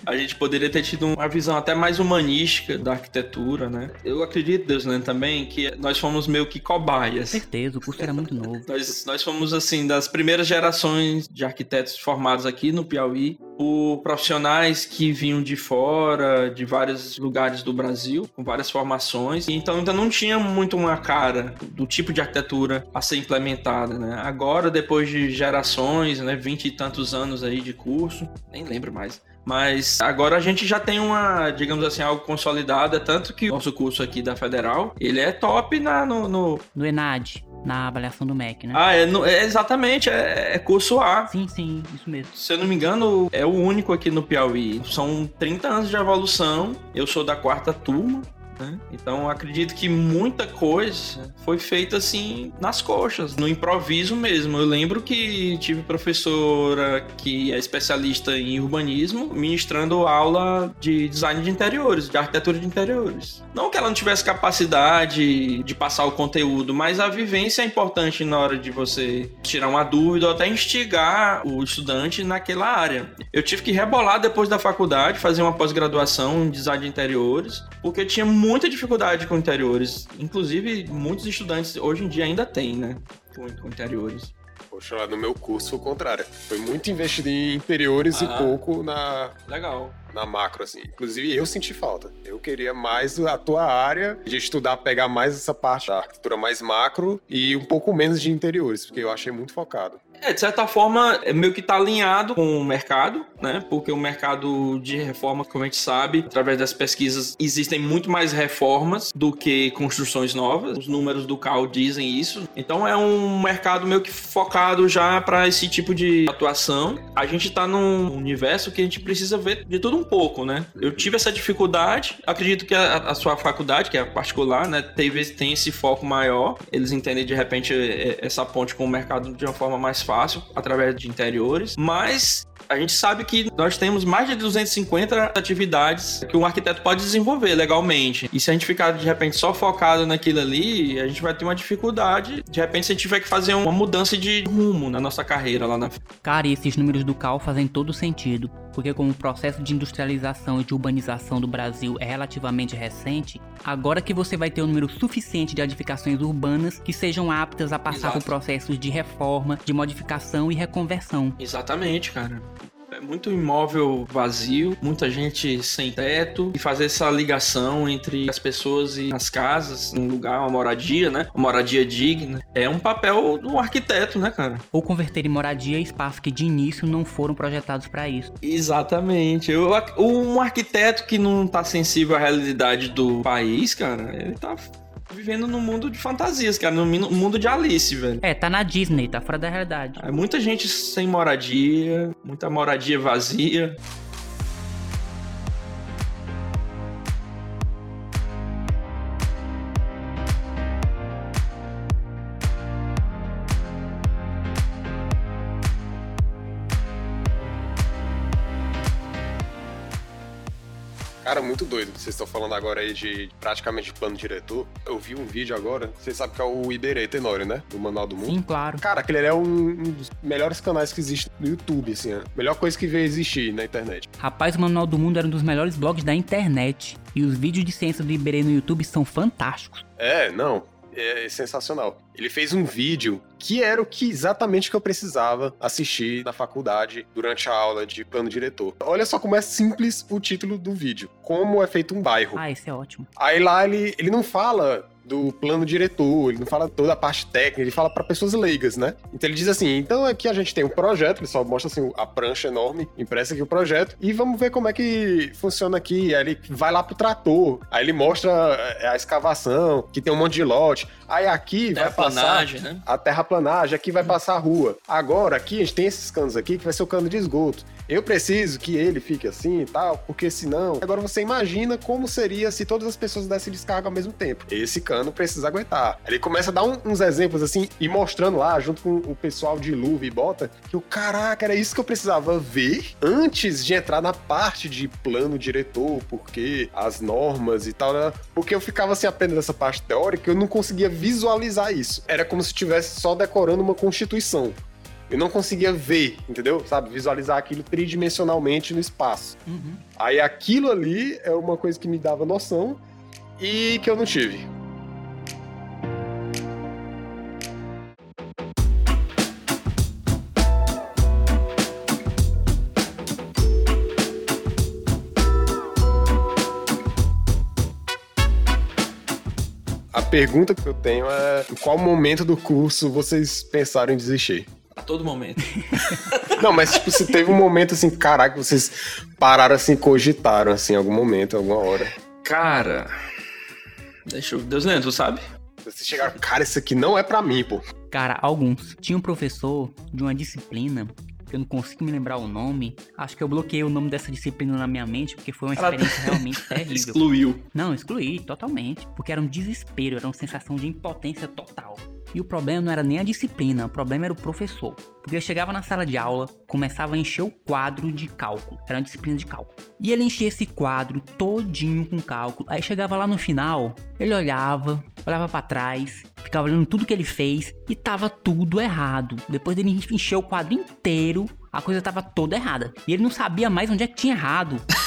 a gente poderia ter tido uma visão até mais humanística da arquitetura, né? Eu acredito, Deus né, também, que nós fomos meio que cobaias. Certeza, o curso era muito novo. nós, nós fomos, assim, das primeiras gerações de arquitetos formados aqui no Piauí por profissionais que vinham de fora, de vários lugares do Brasil, com várias formações. Então ainda não tinha muito uma cara do tipo de arquitetura a ser implementada, né? Agora, depois de gerações, né, vinte e tantos anos aí de curso, nem lembro mais. Mas agora a gente já tem uma, digamos assim, algo consolidado, é tanto que o nosso curso aqui da Federal, ele é top na, no, no... no ENAD na avaliação do MEC, né? Ah, é, é exatamente, é, é, curso A. Sim, sim, isso mesmo. Se eu não me engano, é o único aqui no Piauí. São 30 anos de evolução. Eu sou da quarta turma. Né? Então acredito que muita coisa foi feita assim nas coxas, no improviso mesmo. Eu lembro que tive professora que é especialista em urbanismo ministrando aula de design de interiores, de arquitetura de interiores. Não que ela não tivesse capacidade de passar o conteúdo, mas a vivência é importante na hora de você tirar uma dúvida ou até instigar o estudante naquela área. Eu tive que rebolar depois da faculdade, fazer uma pós-graduação em design de interiores, porque tinha muita dificuldade com interiores. Inclusive, muitos estudantes hoje em dia ainda têm, né? Com, com interiores. Poxa, lá no meu curso foi o contrário. Foi muito investido em interiores ah, e pouco na. Legal. Na macro, assim. Inclusive, eu senti falta. Eu queria mais a tua área de estudar, pegar mais essa parte da arquitetura mais macro e um pouco menos de interiores, porque eu achei muito focado. É, de certa forma, é meio que está alinhado com o mercado, né? Porque o mercado de reforma, como a gente sabe, através das pesquisas, existem muito mais reformas do que construções novas. Os números do CAL dizem isso. Então é um mercado meio que focado já para esse tipo de atuação. A gente está num universo que a gente precisa ver de tudo um pouco, né? Eu tive essa dificuldade. Acredito que a, a sua faculdade, que é particular, né, teve, tem esse foco maior. Eles entendem de repente essa ponte com o mercado de uma forma mais fácil através de interiores, mas A gente sabe que nós temos mais de 250 atividades que um arquiteto pode desenvolver legalmente. E se a gente ficar de repente só focado naquilo ali, a gente vai ter uma dificuldade. De repente, se a gente tiver que fazer uma mudança de rumo na nossa carreira lá na. Cara, e esses números do CAL fazem todo sentido, porque como o processo de industrialização e de urbanização do Brasil é relativamente recente, agora que você vai ter um número suficiente de edificações urbanas que sejam aptas a passar Exato. por processos de reforma, de modificação e reconversão. Exatamente, cara. É muito imóvel vazio, muita gente sem teto, e fazer essa ligação entre as pessoas e as casas, um lugar, uma moradia, né? Uma moradia digna. É um papel do arquiteto, né, cara? Ou converter em moradia espaços que de início não foram projetados para isso. Exatamente. Eu, um arquiteto que não tá sensível à realidade do país, cara, ele tá vivendo num mundo de fantasias, cara, num mundo de Alice, velho. É, tá na Disney, tá fora da realidade. É muita gente sem moradia, muita moradia vazia. Doido. Vocês estão falando agora aí de praticamente plano diretor. Eu vi um vídeo agora, vocês sabem que é o Iberê Tenório, né? Do Manual do Mundo. Sim, claro. Cara, aquele ali é um, um dos melhores canais que existe no YouTube, assim. A melhor coisa que veio existir na internet. Rapaz, o Manual do Mundo era um dos melhores blogs da internet. E os vídeos de ciência do Iberê no YouTube são fantásticos. É, não. É sensacional. Ele fez um vídeo que era o que exatamente que eu precisava assistir na faculdade durante a aula de plano diretor. Olha só como é simples o título do vídeo. Como é feito um bairro. Ah, esse é ótimo. Aí lá ele, ele não fala do plano diretor, ele não fala toda a parte técnica, ele fala para pessoas leigas, né? Então ele diz assim: então aqui a gente tem um projeto, ele só mostra assim a prancha enorme, impressa aqui o projeto, e vamos ver como é que funciona aqui. Aí ele vai lá pro trator, aí ele mostra é, a escavação, que tem um monte de lote. Aí aqui vai passar né? a terraplanagem, aqui vai passar a rua. Agora, aqui a gente tem esses canos aqui que vai ser o cano de esgoto. Eu preciso que ele fique assim e tal, porque senão. Agora você imagina como seria se todas as pessoas dessem descarga ao mesmo tempo. Esse cano precisa aguentar. Ele começa a dar um- uns exemplos assim e mostrando lá, junto com o pessoal de luva e bota, que o caraca, era isso que eu precisava ver antes de entrar na parte de plano diretor, porque as normas e tal, né? porque eu ficava assim apenas nessa parte teórica, eu não conseguia visualizar isso. Era como se estivesse só decorando uma constituição. Eu não conseguia ver, entendeu? Sabe, visualizar aquilo tridimensionalmente no espaço. Uhum. Aí aquilo ali é uma coisa que me dava noção e que eu não tive. A pergunta que eu tenho é: em qual momento do curso vocês pensaram em desistir? A todo momento. Não, mas tipo, se teve um momento assim, caraca, vocês pararam assim, cogitaram assim, em algum momento, alguma hora. Cara. Deixa eu. Deus lembra, tu sabe? Vocês chegaram, cara, isso aqui não é pra mim, pô. Cara, alguns. Tinha um professor de uma disciplina, que eu não consigo me lembrar o nome. Acho que eu bloqueei o nome dessa disciplina na minha mente, porque foi uma Ela- experiência realmente terrível. Excluiu. Não, excluí totalmente. Porque era um desespero, era uma sensação de impotência total. E o problema não era nem a disciplina, o problema era o professor. Porque eu chegava na sala de aula, começava a encher o quadro de cálculo. Era uma disciplina de cálculo. E ele enchia esse quadro todinho com cálculo. Aí chegava lá no final, ele olhava, olhava pra trás, ficava olhando tudo que ele fez e tava tudo errado. Depois dele encher o quadro inteiro, a coisa tava toda errada. E ele não sabia mais onde é que tinha errado.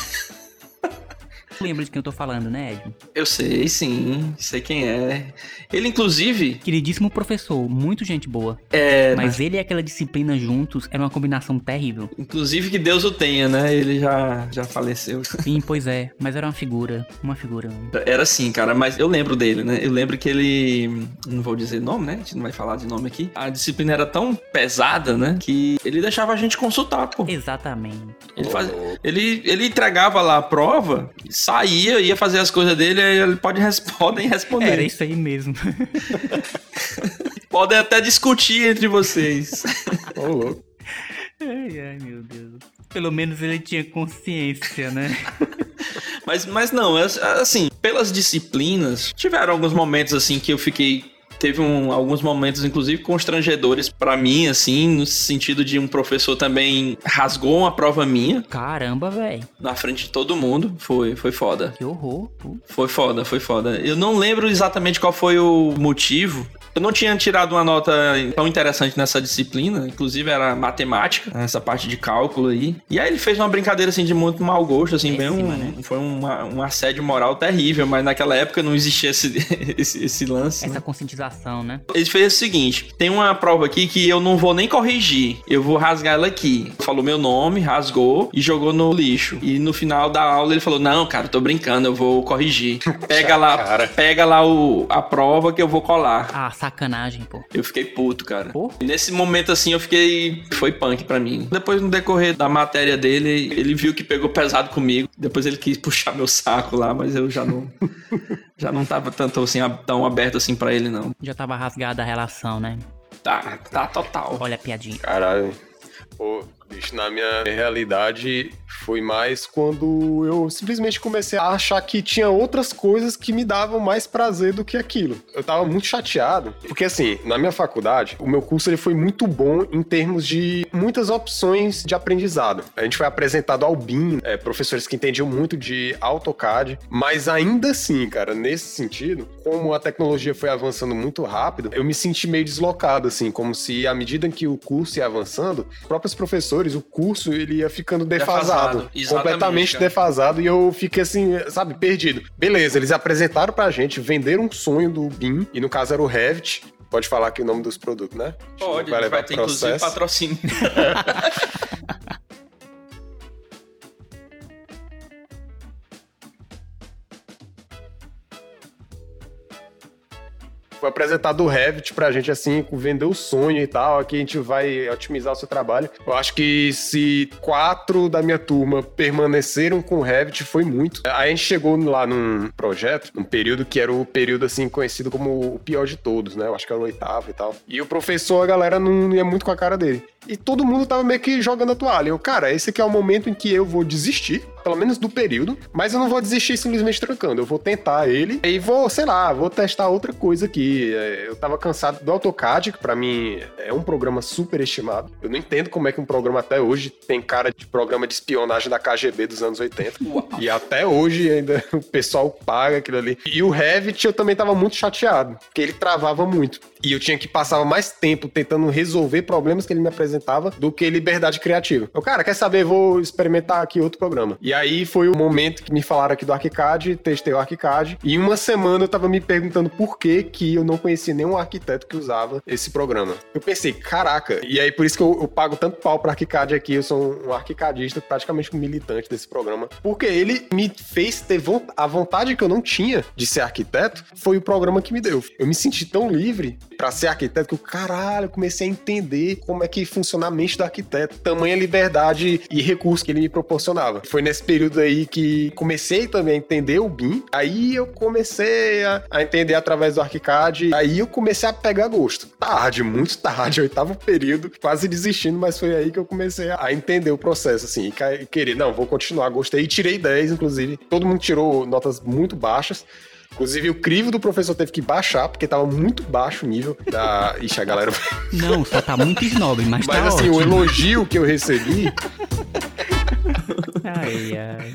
Lembra de quem eu tô falando, né, Ed? Eu sei, sim. Sei quem é. Ele, inclusive, Queridíssimo professor, muito gente boa. é. Mas ele e aquela disciplina juntos era uma combinação terrível. Inclusive que Deus o tenha, né? Ele já, já faleceu. Sim, pois é, mas era uma figura, uma figura. Era assim, cara, mas eu lembro dele, né? Eu lembro que ele. Não vou dizer nome, né? A gente não vai falar de nome aqui. A disciplina era tão pesada, né? Que ele deixava a gente consultar, pô. Exatamente. Ele, ele, ele entregava lá a prova, saía, ia fazer as coisas dele, aí ele pode podem responder. Era isso aí mesmo. Podem até discutir entre vocês. Ô, louco. ai, ai, meu Deus. Pelo menos ele tinha consciência, né? mas, mas não, assim, pelas disciplinas, tiveram alguns momentos assim que eu fiquei Teve um, alguns momentos, inclusive, constrangedores para mim, assim, no sentido de um professor também rasgou uma prova minha. Caramba, velho. Na frente de todo mundo. Foi, foi foda. Que horror. Foi foda, foi foda. Eu não lembro exatamente qual foi o motivo. Eu não tinha tirado uma nota tão interessante nessa disciplina, inclusive era matemática, essa parte de cálculo aí. E aí ele fez uma brincadeira assim de muito mau gosto, assim, Péssima, bem um, né? foi uma, um assédio moral terrível, mas naquela época não existia esse, esse, esse lance. Essa né? conscientização, né? Ele fez o seguinte: tem uma prova aqui que eu não vou nem corrigir, eu vou rasgar ela aqui. Falou meu nome, rasgou e jogou no lixo. E no final da aula ele falou: Não, cara, tô brincando, eu vou corrigir. Pega lá, cara. pega lá o, a prova que eu vou colar. Ah, sacanagem, pô. Eu fiquei puto, cara. Pô? nesse momento assim eu fiquei. Foi punk pra mim. Depois, no decorrer da matéria dele, ele viu que pegou pesado comigo. Depois ele quis puxar meu saco lá, mas eu já não. já não tava tanto assim, tão aberto assim para ele, não. Já tava rasgada a relação, né? Tá, tá total. Olha a piadinha. Caralho. Pô, bicho, na minha realidade foi mais quando eu simplesmente comecei a achar que tinha outras coisas que me davam mais prazer do que aquilo. Eu tava muito chateado, porque assim, na minha faculdade, o meu curso ele foi muito bom em termos de muitas opções de aprendizado. A gente foi apresentado ao BIM, é, professores que entendiam muito de AutoCAD, mas ainda assim, cara, nesse sentido, como a tecnologia foi avançando muito rápido, eu me senti meio deslocado, assim, como se à medida que o curso ia avançando, próprios professores, o curso ele ia ficando defasado, defasado completamente cara. defasado, e eu fiquei assim, sabe, perdido. Beleza, eles apresentaram pra gente, venderam um sonho do BIM, e no caso era o Revit, Pode falar aqui o nome dos produtos, né? Pode, vai, vai ter processo. inclusive patrocínio. foi apresentado o Revit pra gente, assim, vender o sonho e tal, aqui a gente vai otimizar o seu trabalho. Eu acho que se quatro da minha turma permaneceram com o Revit, foi muito. Aí a gente chegou lá num projeto, num período que era o período, assim, conhecido como o pior de todos, né? Eu acho que era o oitavo e tal. E o professor, a galera não ia muito com a cara dele. E todo mundo tava meio que jogando a toalha. Eu, cara, esse aqui é o momento em que eu vou desistir, pelo menos do período, mas eu não vou desistir simplesmente trancando. Eu vou tentar ele e vou, sei lá, vou testar outra coisa aqui. É, eu tava cansado do AutoCAD, que pra mim é um programa super estimado. Eu não entendo como é que um programa até hoje tem cara de programa de espionagem da KGB dos anos 80. Uau. E até hoje ainda o pessoal paga aquilo ali. E o Revit eu também tava muito chateado, porque ele travava muito. E eu tinha que passar mais tempo tentando resolver problemas que ele me apresentava do que liberdade criativa. Eu, cara, quer saber? Vou experimentar aqui outro programa. E aí foi o momento que me falaram aqui do ArchiCAD, testei o ArchiCAD. E uma semana eu tava me perguntando por que que eu não conhecia nenhum arquiteto que usava esse programa. Eu pensei, caraca. E aí por isso que eu, eu pago tanto pau para ArchiCAD aqui. Eu sou um arquicadista, praticamente um militante desse programa. Porque ele me fez ter a vontade que eu não tinha de ser arquiteto. Foi o programa que me deu. Eu me senti tão livre para ser arquiteto que o caralho, eu comecei a entender como é que funciona a mente do arquiteto, tamanha liberdade e recurso que ele me proporcionava. Foi nesse período aí que comecei também a entender o BIM, aí eu comecei a, a entender através do ArchiCAD, aí eu comecei a pegar gosto. Tarde, muito tarde, oitavo período, quase desistindo, mas foi aí que eu comecei a entender o processo, assim, e querer, não, vou continuar, gostei, tirei 10, inclusive, todo mundo tirou notas muito baixas, Inclusive, o crivo do professor teve que baixar, porque tava muito baixo o nível da. Ixi, a galera. Não, só tá muito snob, mas, mas tá assim, ótimo. o elogio que eu recebi. ai, ai.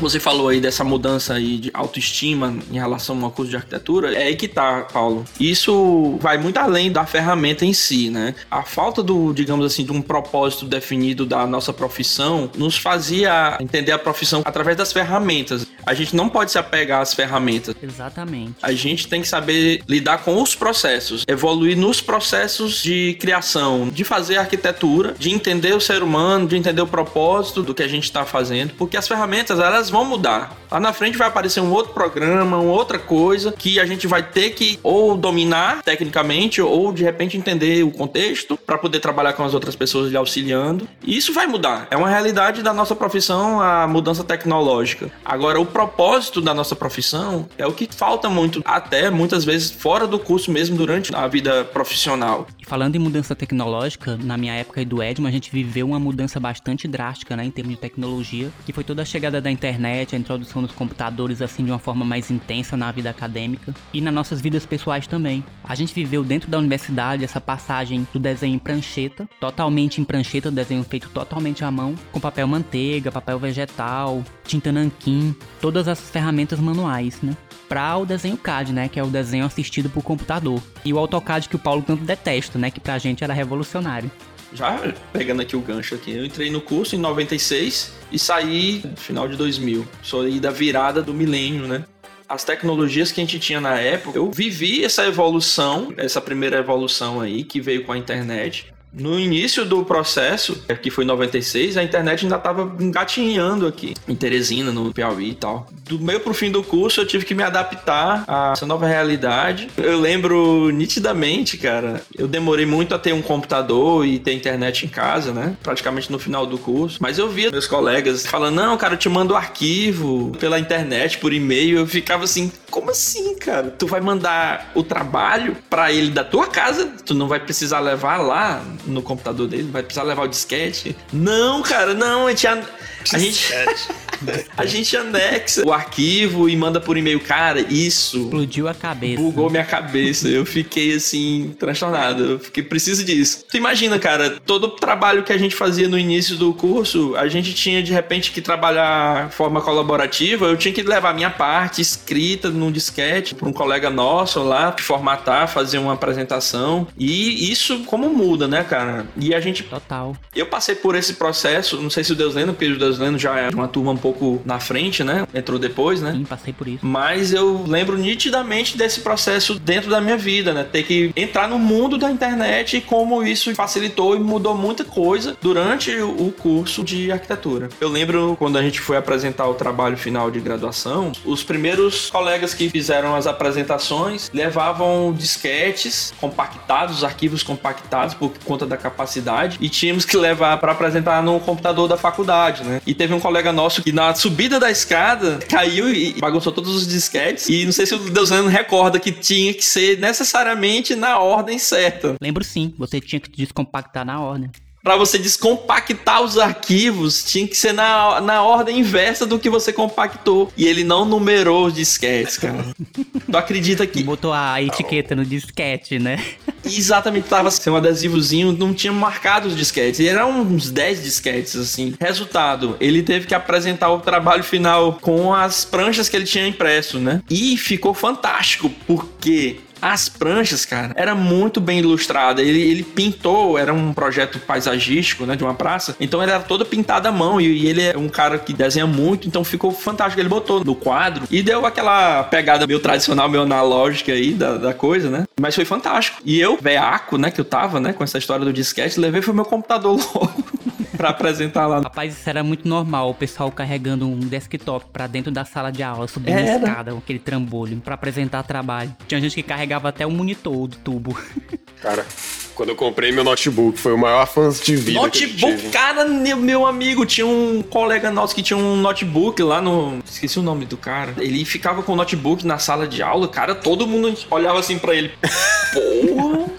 Você falou aí dessa mudança aí de autoestima em relação ao curso de arquitetura. É aí que tá, Paulo. Isso vai muito além da ferramenta em si, né? A falta do, digamos assim, de um propósito definido da nossa profissão nos fazia entender a profissão através das ferramentas. A gente não pode se apegar às ferramentas. Exatamente. A gente tem que saber lidar com os processos, evoluir nos processos de criação, de fazer arquitetura, de entender o ser humano, de entender o propósito do que a gente está fazendo, porque as ferramentas elas vão mudar. Lá na frente vai aparecer um outro programa, uma outra coisa que a gente vai ter que ou dominar tecnicamente ou de repente entender o contexto para poder trabalhar com as outras pessoas lhe auxiliando. E isso vai mudar. É uma realidade da nossa profissão a mudança tecnológica. Agora o propósito da nossa profissão é o que falta muito, até muitas vezes fora do curso mesmo durante a vida profissional. Falando em mudança tecnológica, na minha época e do Edmo, a gente viveu uma mudança bastante drástica, né, em termos de tecnologia, que foi toda a chegada da internet, a introdução dos computadores assim de uma forma mais intensa na vida acadêmica e nas nossas vidas pessoais também. A gente viveu dentro da universidade essa passagem do desenho em prancheta, totalmente em prancheta, desenho feito totalmente à mão, com papel manteiga, papel vegetal, tinta nanquim, todas as ferramentas manuais, né? Para o desenho CAD, né, que é o desenho assistido por computador. E o AutoCAD que o Paulo tanto detesta, né, que pra gente era revolucionário já pegando aqui o gancho aqui, eu entrei no curso em 96 e saí no final de 2000. Sou aí da virada do milênio, né? As tecnologias que a gente tinha na época, eu vivi essa evolução, essa primeira evolução aí que veio com a internet. No início do processo, é, que foi em 96, a internet ainda estava engatinhando aqui, em Teresina, no Piauí e tal. Do meio pro fim do curso, eu tive que me adaptar a essa nova realidade. Eu lembro nitidamente, cara, eu demorei muito a ter um computador e ter internet em casa, né? Praticamente no final do curso. Mas eu via meus colegas falando: não, cara, eu te mando o arquivo pela internet, por e-mail. Eu ficava assim: como assim, cara? Tu vai mandar o trabalho para ele da tua casa? Tu não vai precisar levar lá? no computador dele, vai precisar levar o disquete. Não, cara, não, a gente. A gente, a gente anexa o arquivo e manda por e-mail. Cara, isso. Explodiu a cabeça. Bugou minha cabeça. Eu fiquei assim, transtornado. Eu fiquei, preciso disso. Tu imagina, cara, todo o trabalho que a gente fazia no início do curso, a gente tinha de repente que trabalhar de forma colaborativa. Eu tinha que levar minha parte escrita num disquete para um colega nosso lá, formatar, fazer uma apresentação. E isso, como muda, né, cara? E a gente. Total. Eu passei por esse processo, não sei se o Deus lendo, porque o Deus Deus Lendo já é uma turma um pouco na frente, né? Entrou depois, né? Sim, passei por isso. Mas eu lembro nitidamente desse processo dentro da minha vida, né? Ter que entrar no mundo da internet e como isso facilitou e mudou muita coisa durante o curso de arquitetura. Eu lembro quando a gente foi apresentar o trabalho final de graduação, os primeiros colegas que fizeram as apresentações levavam disquetes compactados, arquivos compactados por conta da capacidade e tínhamos que levar para apresentar no computador da faculdade, né? E teve um colega nosso que na subida da escada caiu e bagunçou todos os disquetes. E não sei se o Deusano recorda que tinha que ser necessariamente na ordem certa. Lembro sim, você tinha que descompactar na ordem para você descompactar os arquivos, tinha que ser na, na ordem inversa do que você compactou. E ele não numerou os disquetes, cara. tu acredita que. Botou a etiqueta no disquete, né? Exatamente, tava sem um adesivozinho, não tinha marcado os disquetes. E eram uns 10 disquetes, assim. Resultado, ele teve que apresentar o trabalho final com as pranchas que ele tinha impresso, né? E ficou fantástico, porque as pranchas, cara, era muito bem ilustrada. Ele, ele pintou, era um projeto paisagístico, né, de uma praça. Então era toda pintada à mão e, e, ele é um cara que desenha muito, então ficou fantástico. Ele botou no quadro e deu aquela pegada meio tradicional, meio analógica aí da, da coisa, né? Mas foi fantástico. E eu, veaco, né, que eu tava, né, com essa história do disquete, levei foi meu computador logo pra apresentar lá. Rapaz, isso era muito normal, o pessoal carregando um desktop pra dentro da sala de aula, subindo a escada, com aquele trambolho, pra apresentar trabalho. Tinha gente que carregava até o um monitor do tubo. Cara, quando eu comprei meu notebook, foi o maior fã de vida. Notebook, cara, meu amigo, tinha um colega nosso que tinha um notebook lá no. Esqueci o nome do cara. Ele ficava com o notebook na sala de aula, cara, todo mundo olhava assim pra ele. Porra!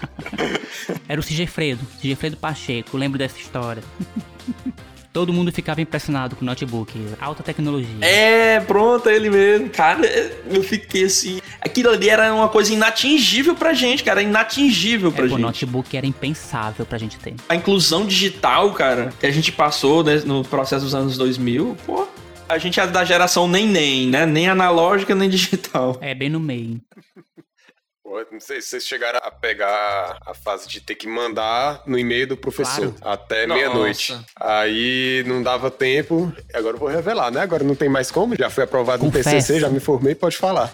Era o Sigefredo, Sigefredo Pacheco, lembro dessa história. Todo mundo ficava impressionado com o notebook. Alta tecnologia. É, pronto, é ele mesmo. Cara, eu fiquei assim. Aquilo ali era uma coisa inatingível pra gente, cara. Inatingível pra é, gente. O notebook era impensável pra gente ter. A inclusão digital, cara, que a gente passou né, no processo dos anos 2000, pô. A gente é da geração nem nem, né? Nem analógica, nem digital. É, bem no meio. Não sei se vocês chegaram a pegar a fase de ter que mandar no e-mail do professor claro. até meia-noite. Aí não dava tempo. Agora eu vou revelar, né? Agora não tem mais como. Já fui aprovado Confesso. no TCC, já me formei, pode falar.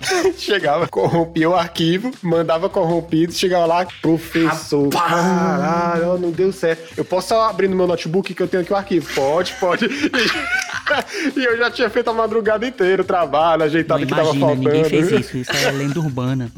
chegava, corrompia o arquivo, mandava corrompido, chegava lá, professor, caralho, não deu certo. Eu posso abrir no meu notebook que eu tenho aqui o arquivo? Pode, pode. e eu já tinha feito a madrugada inteira o trabalho, ajeitado Não o que tava imagina, faltando. ninguém fez isso. Isso é lenda urbana.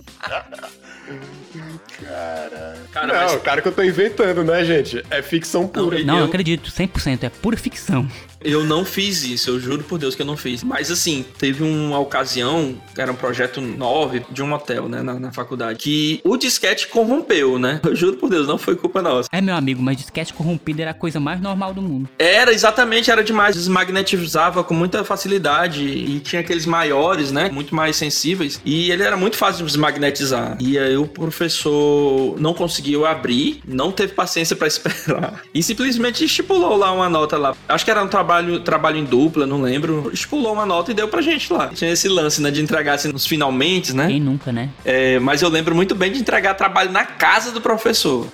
Cara, Não, mas cara que eu tô inventando, né, gente? É ficção pura. Não, Não, eu Eu- acredito, 100%. É pura ficção. Eu não fiz isso, eu juro por Deus que eu não fiz. Mas assim, teve uma ocasião, era um projeto 9 de um hotel, né, na, na faculdade, que o disquete corrompeu, né? Eu juro por Deus, não foi culpa nossa. É, meu amigo, mas disquete corrompido era a coisa mais normal do mundo. Era, exatamente, era demais. Desmagnetizava com muita facilidade e tinha aqueles maiores, né? Muito mais sensíveis. E ele era muito fácil de desmagnetizar. E aí o professor não conseguiu abrir, não teve paciência pra esperar. E simplesmente estipulou lá uma nota lá. Acho que era um trabalho, trabalho em dupla, não lembro. Estipulou uma nota e deu pra gente lá. Tinha esse lance, né? De entregar assim nos finalmente, né? Quem nunca, né? É, mas eu lembro muito bem de entregar trabalho na casa do professor.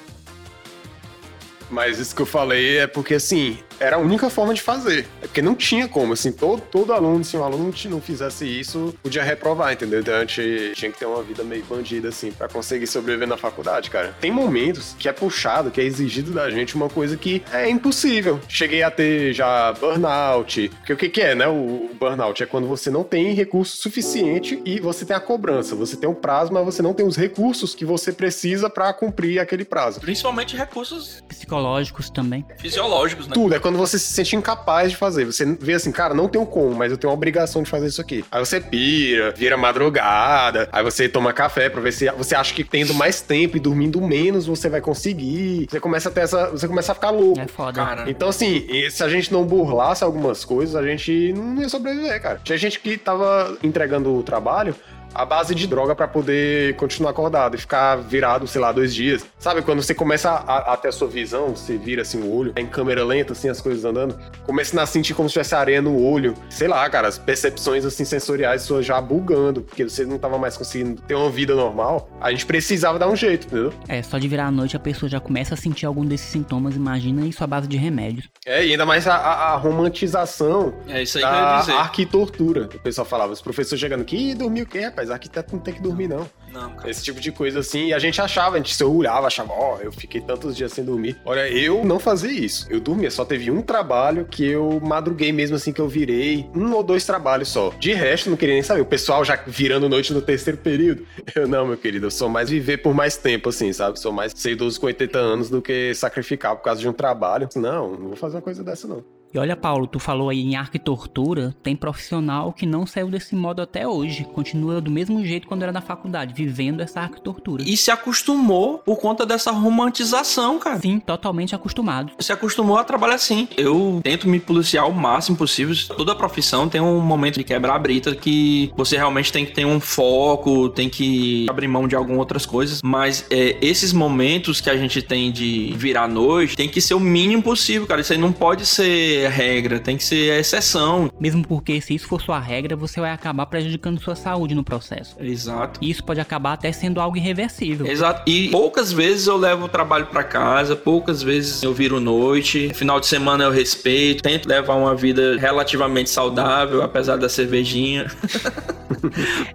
Mas isso que eu falei é porque, assim, era a única forma de fazer. É porque não tinha como, assim, todo, todo aluno, se um aluno não fizesse isso, podia reprovar, entendeu? Então a gente tinha que ter uma vida meio bandida, assim, pra conseguir sobreviver na faculdade, cara. Tem momentos que é puxado, que é exigido da gente uma coisa que é impossível. Cheguei a ter já burnout, porque o que que é, né, o burnout? É quando você não tem recurso suficiente e você tem a cobrança, você tem um prazo, mas você não tem os recursos que você precisa pra cumprir aquele prazo. Principalmente recursos Psicológicos também. fisiológicos, né? Tudo, é quando você se sente incapaz de fazer. Você vê assim, cara, não tenho como, mas eu tenho a obrigação de fazer isso aqui. Aí você pira, vira madrugada, aí você toma café pra ver se você acha que tendo mais tempo e dormindo menos você vai conseguir. Você começa a ter essa. Você começa a ficar louco. É foda. Cara, Então, assim, se a gente não burlasse algumas coisas, a gente não ia sobreviver, cara. Tinha gente que tava entregando o trabalho à base de droga pra poder continuar acordado e ficar virado, sei lá, dois dias. Sabe, quando você começa a, a ter a sua visão, você vira assim o olho, em câmera lenta, assim, as coisas andando, começa a sentir como se tivesse areia no olho. Sei lá, cara, as percepções, assim, sensoriais suas já bugando, porque você não tava mais conseguindo ter uma vida normal. A gente precisava dar um jeito, entendeu? É, só de virar a noite a pessoa já começa a sentir algum desses sintomas, imagina isso à base de remédios. É, e ainda mais a, a- a romantização é isso aí que eu da ia dizer. arquitortura. O pessoal falava, os professores chegando aqui, "Ih, dormiu o quê, rapaz? Arquiteto não tem que dormir, não. Não, cara. Esse tipo de coisa assim. E a gente achava, a gente se olhava, achava, ó, eu fiquei tantos dias sem dormir. Olha, eu não fazia isso. Eu dormia, só teve um trabalho que eu madruguei mesmo assim que eu virei. Um ou dois trabalhos só. De resto, não queria nem saber. O pessoal já virando noite no terceiro período. Eu não, meu querido, eu sou mais viver por mais tempo, assim, sabe? Sou mais ser idoso com 80 anos do que sacrificar por causa de um trabalho. Não, não vou fazer uma coisa dessa, não. E olha, Paulo, tu falou aí em arquitortura, tem profissional que não saiu desse modo até hoje. Continua do mesmo jeito quando era na faculdade, vivendo essa arquitortura. E se acostumou por conta dessa romantização, cara. Sim, totalmente acostumado. Se acostumou a trabalhar assim. Eu tento me policiar o máximo possível. Toda profissão tem um momento de quebrar a brita que você realmente tem que ter um foco, tem que abrir mão de algumas outras coisas. Mas é, esses momentos que a gente tem de virar noite tem que ser o mínimo possível, cara. Isso aí não pode ser regra, tem que ser exceção. Mesmo porque se isso for sua regra, você vai acabar prejudicando sua saúde no processo. Exato. E isso pode acabar até sendo algo irreversível. Exato. E poucas vezes eu levo o trabalho pra casa, poucas vezes eu viro noite. Final de semana eu respeito, tento levar uma vida relativamente saudável, apesar da cervejinha.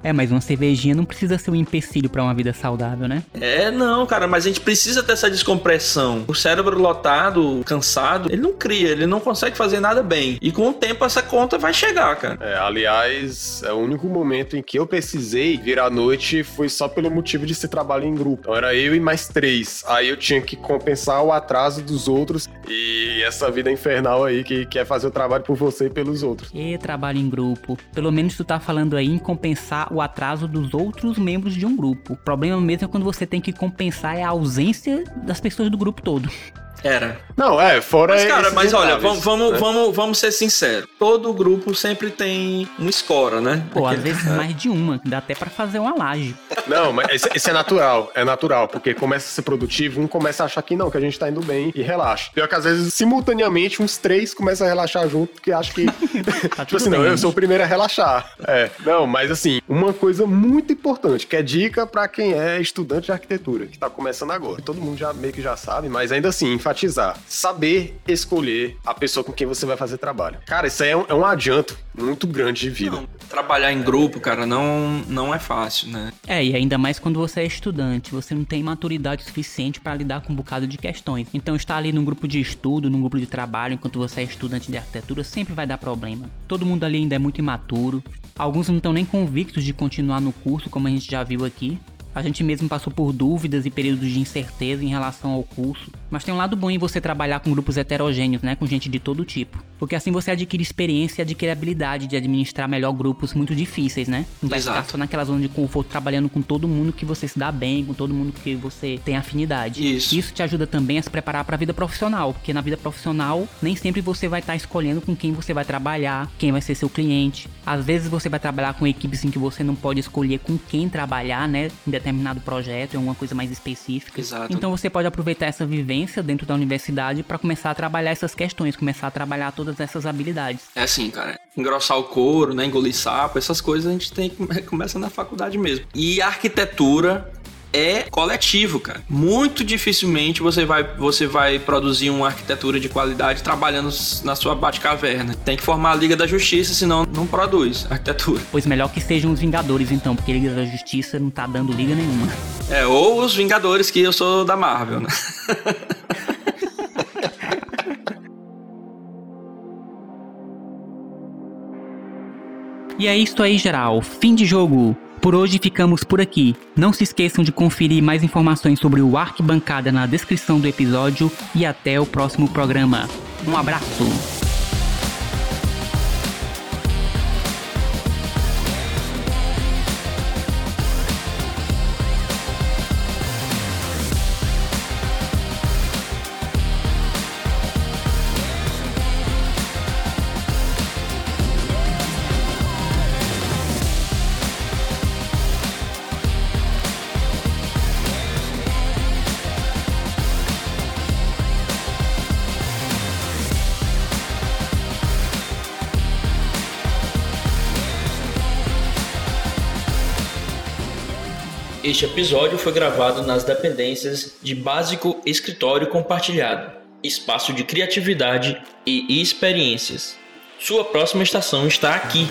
É, mas uma cervejinha não precisa ser um empecilho pra uma vida saudável, né? É, não, cara, mas a gente precisa ter essa descompressão. O cérebro lotado, cansado, ele não cria, ele não consegue fazer nada bem. E com o tempo essa conta vai chegar, cara. É, aliás, é o único momento em que eu precisei virar à noite foi só pelo motivo de ser trabalho em grupo. Então era eu e mais três. Aí eu tinha que compensar o atraso dos outros e essa vida infernal aí que quer fazer o trabalho por você e pelos outros. E trabalho em grupo. Pelo menos tu tá falando aí em compensar o atraso dos outros membros de um grupo. O problema mesmo é quando você tem que compensar a ausência das pessoas do grupo todo. Era. Não, é, fora Mas, cara, mas olha, vamos, vamos, né? vamos, vamos ser sinceros. Todo grupo sempre tem uma escora, né? Pô, às Aquele- vezes mais de uma, dá até pra fazer uma laje. Não, mas esse, esse é natural, é natural, porque começa a ser produtivo, um começa a achar que não, que a gente tá indo bem e relaxa. Pior que às vezes, simultaneamente, uns três começam a relaxar junto, porque acham que. Tá tipo tudo assim, não, bem. eu sou o primeiro a relaxar. É. Não, mas assim, uma coisa muito importante, que é dica pra quem é estudante de arquitetura, que tá começando agora. Todo mundo já meio que já sabe, mas ainda assim, enfatizar. Saber escolher a pessoa com quem você vai fazer trabalho. Cara, isso aí é um, é um adianto muito grande de vida. Não, trabalhar em grupo, cara, não, não é fácil, né? É, e ainda mais quando você é estudante, você não tem maturidade suficiente para lidar com um bocado de questões. Então, estar ali num grupo de estudo, num grupo de trabalho, enquanto você é estudante de arquitetura, sempre vai dar problema. Todo mundo ali ainda é muito imaturo. Alguns não estão nem convictos de continuar no curso, como a gente já viu aqui. A gente mesmo passou por dúvidas e períodos de incerteza em relação ao curso, mas tem um lado bom em você trabalhar com grupos heterogêneos, né, com gente de todo tipo, porque assim você adquire experiência e adquire habilidade de administrar melhor grupos muito difíceis, né? Não vai Exato. ficar só naquela zona de conforto trabalhando com todo mundo que você se dá bem, com todo mundo que você tem afinidade. Isso. Isso te ajuda também a se preparar para a vida profissional, porque na vida profissional nem sempre você vai estar escolhendo com quem você vai trabalhar, quem vai ser seu cliente. Às vezes você vai trabalhar com equipes em que você não pode escolher com quem trabalhar, né, em determinado projeto, em alguma coisa mais específica. Exato. Então você pode aproveitar essa vivência dentro da universidade para começar a trabalhar essas questões, começar a trabalhar todas essas habilidades. É assim, cara. Engrossar o couro, né? Engolir sapo, essas coisas a gente tem começa na faculdade mesmo. E a arquitetura é coletivo, cara. Muito dificilmente você vai, você vai produzir uma arquitetura de qualidade trabalhando na sua bate-caverna. Tem que formar a Liga da Justiça, senão não produz arquitetura. Pois melhor que sejam os Vingadores então, porque Liga da Justiça não tá dando liga nenhuma. É, ou os Vingadores, que eu sou da Marvel, né? E é isso aí, geral. Fim de jogo. Por hoje ficamos por aqui. Não se esqueçam de conferir mais informações sobre o Arquibancada na descrição do episódio e até o próximo programa. Um abraço. Este episódio foi gravado nas dependências de Básico Escritório Compartilhado, espaço de criatividade e experiências. Sua próxima estação está aqui.